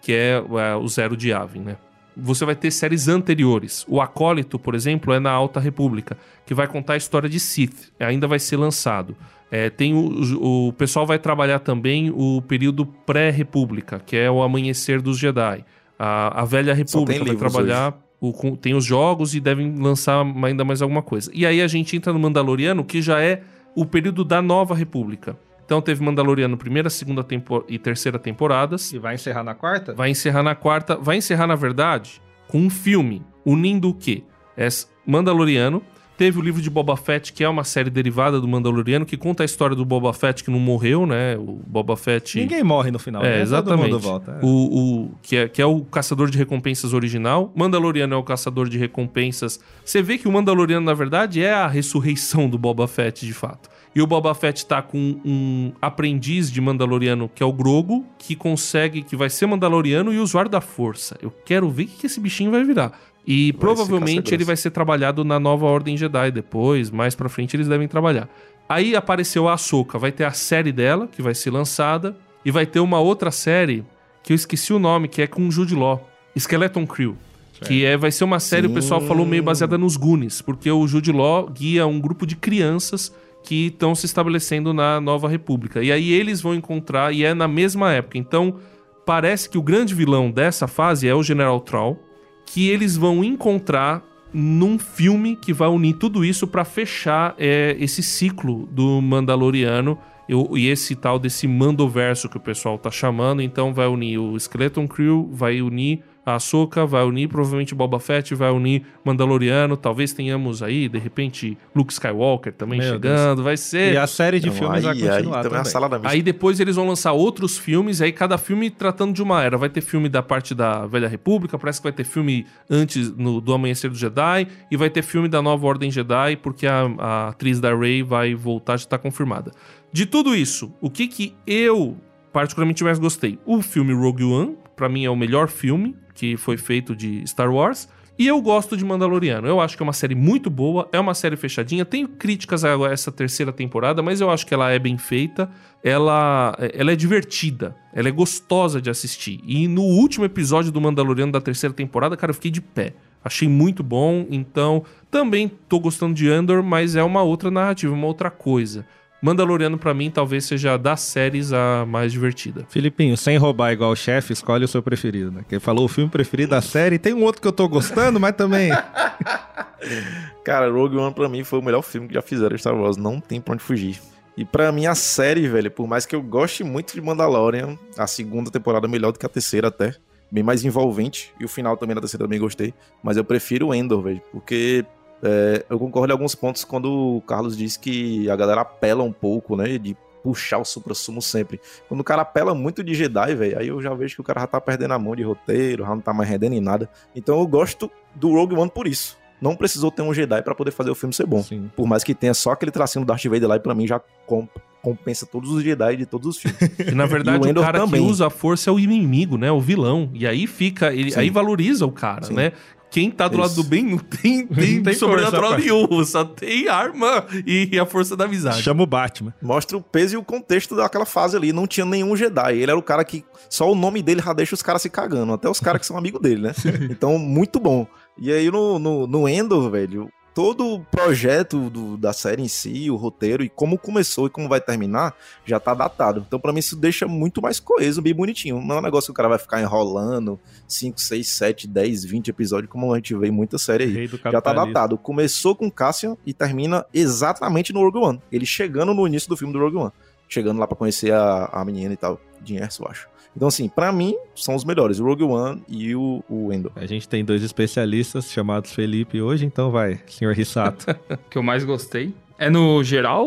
que é, é, o Zero de Yavin, né? Você vai ter séries anteriores. O Acólito, por exemplo, é na Alta República, que vai contar a história de Sith. Ainda vai ser lançado. É, tem o, o pessoal vai trabalhar também o período pré-república, que é o amanhecer dos Jedi. A, a velha república vai trabalhar. O- tem os jogos e devem lançar ainda mais alguma coisa. E aí a gente entra no Mandaloriano, que já é o período da nova república. Então teve Mandaloriano primeira, segunda tempo e terceira temporadas. E vai encerrar na quarta? Vai encerrar na quarta. Vai encerrar, na verdade, com um filme unindo o quê? É Mandaloriano. Teve o livro de Boba Fett, que é uma série derivada do Mandaloriano, que conta a história do Boba Fett que não morreu, né? O Boba Fett. Ninguém morre no final. É, né? Todo exatamente. mundo volta. é. O, o- que, é, que é o caçador de recompensas original. Mandaloriano é o caçador de recompensas. Você vê que o Mandaloriano, na verdade, é a ressurreição do Boba Fett, de fato. E o Boba Fett tá com um aprendiz de Mandaloriano, que é o Grogo, que consegue, que vai ser Mandaloriano e usuário da força. Eu quero ver o que esse bichinho vai virar. E provavelmente caça-grossa. ele vai ser trabalhado na nova Ordem Jedi depois, mais pra frente eles devem trabalhar. Aí apareceu a Ahsoka, vai ter a série dela, que vai ser lançada, e vai ter uma outra série, que eu esqueci o nome, que é com o Jude Law, Skeleton Crew. Que é, vai ser uma série, o pessoal falou meio baseada nos Goonies, porque o Jude Law guia um grupo de crianças que estão se estabelecendo na Nova República. E aí eles vão encontrar, e é na mesma época. Então, parece que o grande vilão dessa fase é o General Troll, que eles vão encontrar num filme que vai unir tudo isso pra fechar é, esse ciclo do Mandaloriano eu- e esse tal desse Mandoverso que o pessoal tá chamando. Então vai unir o Skeleton Crew, vai unir a Ahsoka, vai unir provavelmente Boba Fett, vai unir Mandaloriano. Talvez tenhamos aí, de repente, Luke Skywalker também Meu chegando. Vai ser. E a série de Então, filmes vai aí, continuar aí também é também. Aí depois eles vão lançar outros filmes, aí cada filme tratando de uma era. Vai ter filme da parte da Velha República, parece que vai ter filme antes no- do Amanhecer do Jedi, e vai ter filme da Nova Ordem Jedi, porque a, a atriz da Rey vai voltar, já tá confirmada. De tudo isso, o que que eu particularmente mais gostei? O filme Rogue One, pra mim é o melhor filme que foi feito de Star Wars. E eu gosto de Mandaloriano. Eu acho que é uma série muito boa, é uma série fechadinha. Tenho críticas a essa terceira temporada, mas eu acho que ela é bem feita. Ela, ela é divertida, ela é gostosa de assistir. E no último episódio do Mandaloriano da terceira temporada, cara, eu fiquei de pé. Achei muito bom, então também tô gostando de Andor, mas é uma outra narrativa, uma outra coisa. Mandaloriano pra mim talvez seja das séries a mais divertida. Filipinho, sem roubar igual o chefe, escolhe o seu preferido, né? Que ele falou o filme preferido da série. Tem um outro que eu tô gostando, mas também. Cara, Rogue One pra mim foi o melhor filme que já fizeram Star Wars. Não tem pra onde fugir. E pra mim a série, velho, por mais que eu goste muito de Mandalorian, a segunda temporada é melhor do que a terceira até. Bem mais envolvente. E o final também da terceira também gostei. Mas eu prefiro o Endor, velho. Porque é, eu concordo em alguns pontos quando o Carlos disse que a galera apela um pouco, né? De puxar o supra-sumo sempre. Quando o cara apela muito de Jedi, velho, aí eu já vejo que o cara já tá perdendo a mão de roteiro, já não tá mais rendendo em nada. Então eu gosto do Rogue One por isso. Não precisou ter um Jedi pra poder fazer o filme ser bom. Sim. Por mais que tenha só aquele tracinho do Darth Vader lá, e pra mim já comp- compensa todos os Jedi de todos os filmes. E na verdade E o o, cara também. que usa a força é o inimigo, né? O vilão. E aí fica, ele, Sim. aí valoriza o cara, Sim. né? Quem tá do lado Isso. do bem não tem, tem, Não tem sobrenatural força, nenhum, só tem arma e a força da amizade. Chama o Batman. Mostra o peso e o contexto daquela fase ali. Não tinha nenhum Jedi. Ele era o cara que só o nome dele já deixa os caras se cagando. Até os caras que são amigos dele, né? Então, muito bom. E aí no, no, no Endor, velho, todo o projeto do- da série em si, o roteiro e como começou e como vai terminar, já tá datado. Então, pra mim, isso deixa muito mais coeso, bem bonitinho. Não é um negócio que o cara vai ficar enrolando 5, 6, 7, 10, 20 episódios, como a gente vê em muita série aí. Já tá datado. Começou com Cassian e termina exatamente no Rogue One. Ele chegando no início do filme do Rogue One. Chegando lá pra conhecer a, a menina e tal. De Erso, eu acho. Então, assim, pra mim, são os melhores. O Rogue One e o, o Endor. A gente tem dois especialistas chamados Felipe hoje, então vai, senhor Rissato. que eu mais gostei. É no geral.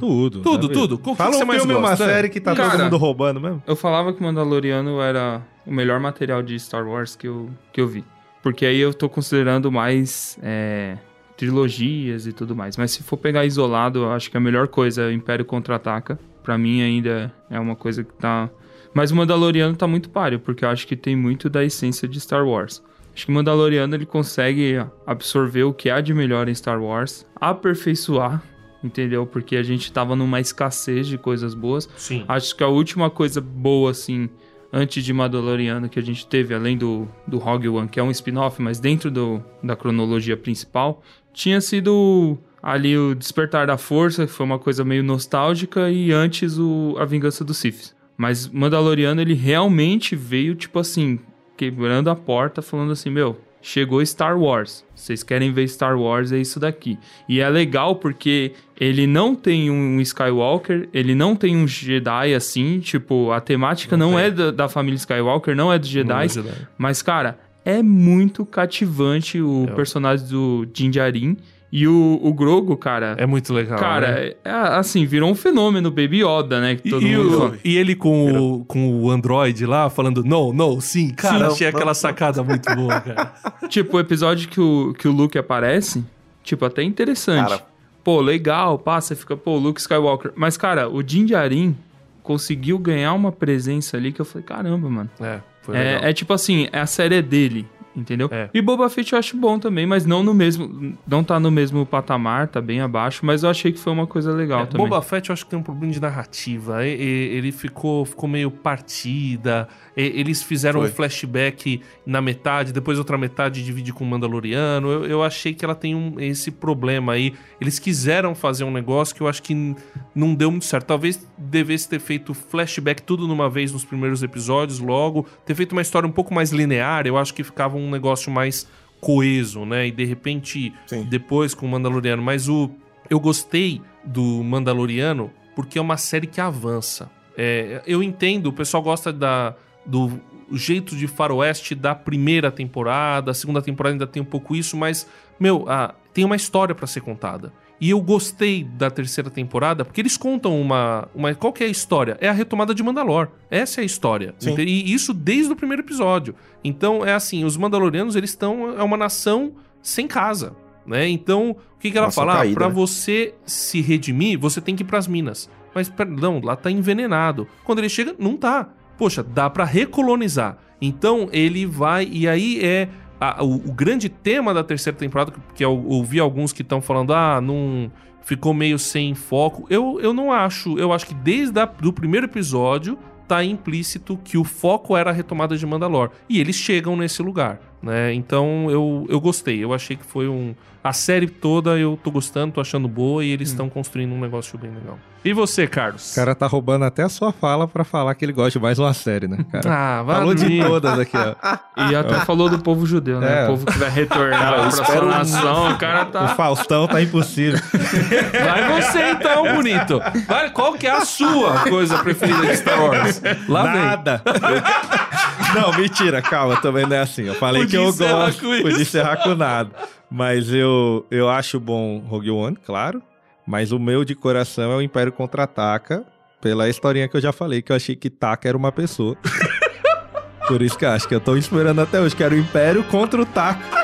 tudo. Tudo, né, tudo. Qual que Fala você um mais filme, uma gosta? série que tá Cara, todo mundo roubando mesmo. Eu falava que Mandaloriano era o melhor material de Star Wars que eu, que eu vi. Porque aí eu tô considerando mais é, trilogias e tudo mais. Mas se for pegar isolado, eu acho que a melhor coisa é o Império Contra-Ataca. Pra mim ainda é uma coisa que tá... Mas o Mandaloriano tá muito páreo, porque eu acho que tem muito da essência de Star Wars. Acho que o Mandaloriano ele consegue absorver o que há de melhor em Star Wars, aperfeiçoar, entendeu? Porque a gente tava numa escassez de coisas boas. Sim. Acho que a última coisa boa, assim, antes de Mandaloriano que a gente teve, além do, do Rogue One, que é um spin-off, mas dentro do, da cronologia principal, tinha sido ali o Despertar da Força, que foi uma coisa meio nostálgica, e antes o A Vingança dos Sith. Mas Mandaloriano, ele realmente veio, tipo assim, quebrando a porta, falando assim, meu, chegou Star Wars. Vocês querem ver Star Wars, é isso daqui. E é legal porque ele não tem um Skywalker, ele não tem um Jedi assim, tipo, a temática não, Não é da, da família Skywalker, não é dos Jedi, Não é Jedi. mas, cara, é muito cativante o É. personagem do Din Djarin. E o, o Grogo, cara... É muito legal. Cara, né? é- é, assim, virou um fenômeno, Baby Yoda, né? Que E, todo e mundo e ele com o, com o Android lá, falando no, no, sim. Cara, Sim. Não, aquela não. sacada muito boa, cara. Tipo, o episódio que o, que o Luke aparece, tipo, até interessante. Cara. Pô, legal, você fica, pô, Luke Skywalker. Mas, cara, o Din Djarin conseguiu ganhar uma presença ali que eu falei, caramba, mano. É. É, é tipo assim, é a série é dele, entendeu? É. E Boba Fett eu acho bom também, mas não no mesmo, não tá no mesmo patamar, tá bem abaixo, mas eu achei que foi uma coisa legal É, também. Boba Fett eu acho que tem um problema de narrativa. Ele ficou, ficou meio partida. E- Eles fizeram Foi. um flashback na metade, depois outra metade divide com o Mandaloriano. Eu, eu achei que ela tem um- esse problema aí. Eles quiseram fazer um negócio que eu acho que não deu muito certo. Talvez devesse ter feito flashback tudo numa vez nos primeiros episódios, logo. Ter feito uma história um pouco mais linear. Eu acho que ficava um negócio mais coeso, né? E de repente, Sim. depois com o Mandaloriano. Mas o, eu gostei do Mandaloriano porque é uma série que avança. É, eu entendo, o pessoal gosta da, do jeito de faroeste da primeira temporada, a segunda temporada ainda tem um pouco isso, mas, meu, ah, tem uma história pra ser contada. E eu gostei da terceira temporada porque eles contam uma, uma. Qual que é a história? É a retomada de Mandalor. Essa é a história. Sim. E isso desde o primeiro episódio. Então, é assim: os Mandalorianos, eles estão. É uma nação sem casa. Né? Então, o que, que ela Nação fala? Ah, caída, pra né? você se redimir, você tem que ir pras minas. Mas, perdão, lá tá envenenado. Quando ele chega, não tá. Poxa, dá pra recolonizar. Então, ele vai. E aí é. A- o, o grande tema da terceira temporada, que eu ouvi alguns que estão falando, ah, não. Ficou meio sem foco. Eu, eu não acho. Eu acho que desde o do primeiro episódio tá implícito que o foco era a retomada de Mandalor. E eles chegam nesse lugar, né? Então eu, eu gostei. Eu achei que foi um. A série toda eu tô gostando, tô achando boa e eles estão construindo um negócio bem legal. E você, Carlos? O cara tá roubando até a sua fala pra falar que ele gosta de mais uma série, né, cara? Ah, vai Falou de todas aqui, ó. E até falou do povo judeu, né? É. O povo que vai retornar Cara, eu pra sua nação. O cara O tá. Faustão tá impossível. Vai você então, bonito. Vai, qual que é a sua coisa preferida de Star Wars? Lá vem. Nada. não, mentira, calma, também não é assim. Eu falei Podia que eu gosto, com isso. podia encerrar com nada. Mas eu, eu acho bom Rogue One, claro. Mas o meu de coração é o Império Contra-Ataca, pela historinha que eu já falei, que eu achei que Taka era uma pessoa. Por isso que eu acho que eu tô esperando até hoje, que era o Império contra o Taka.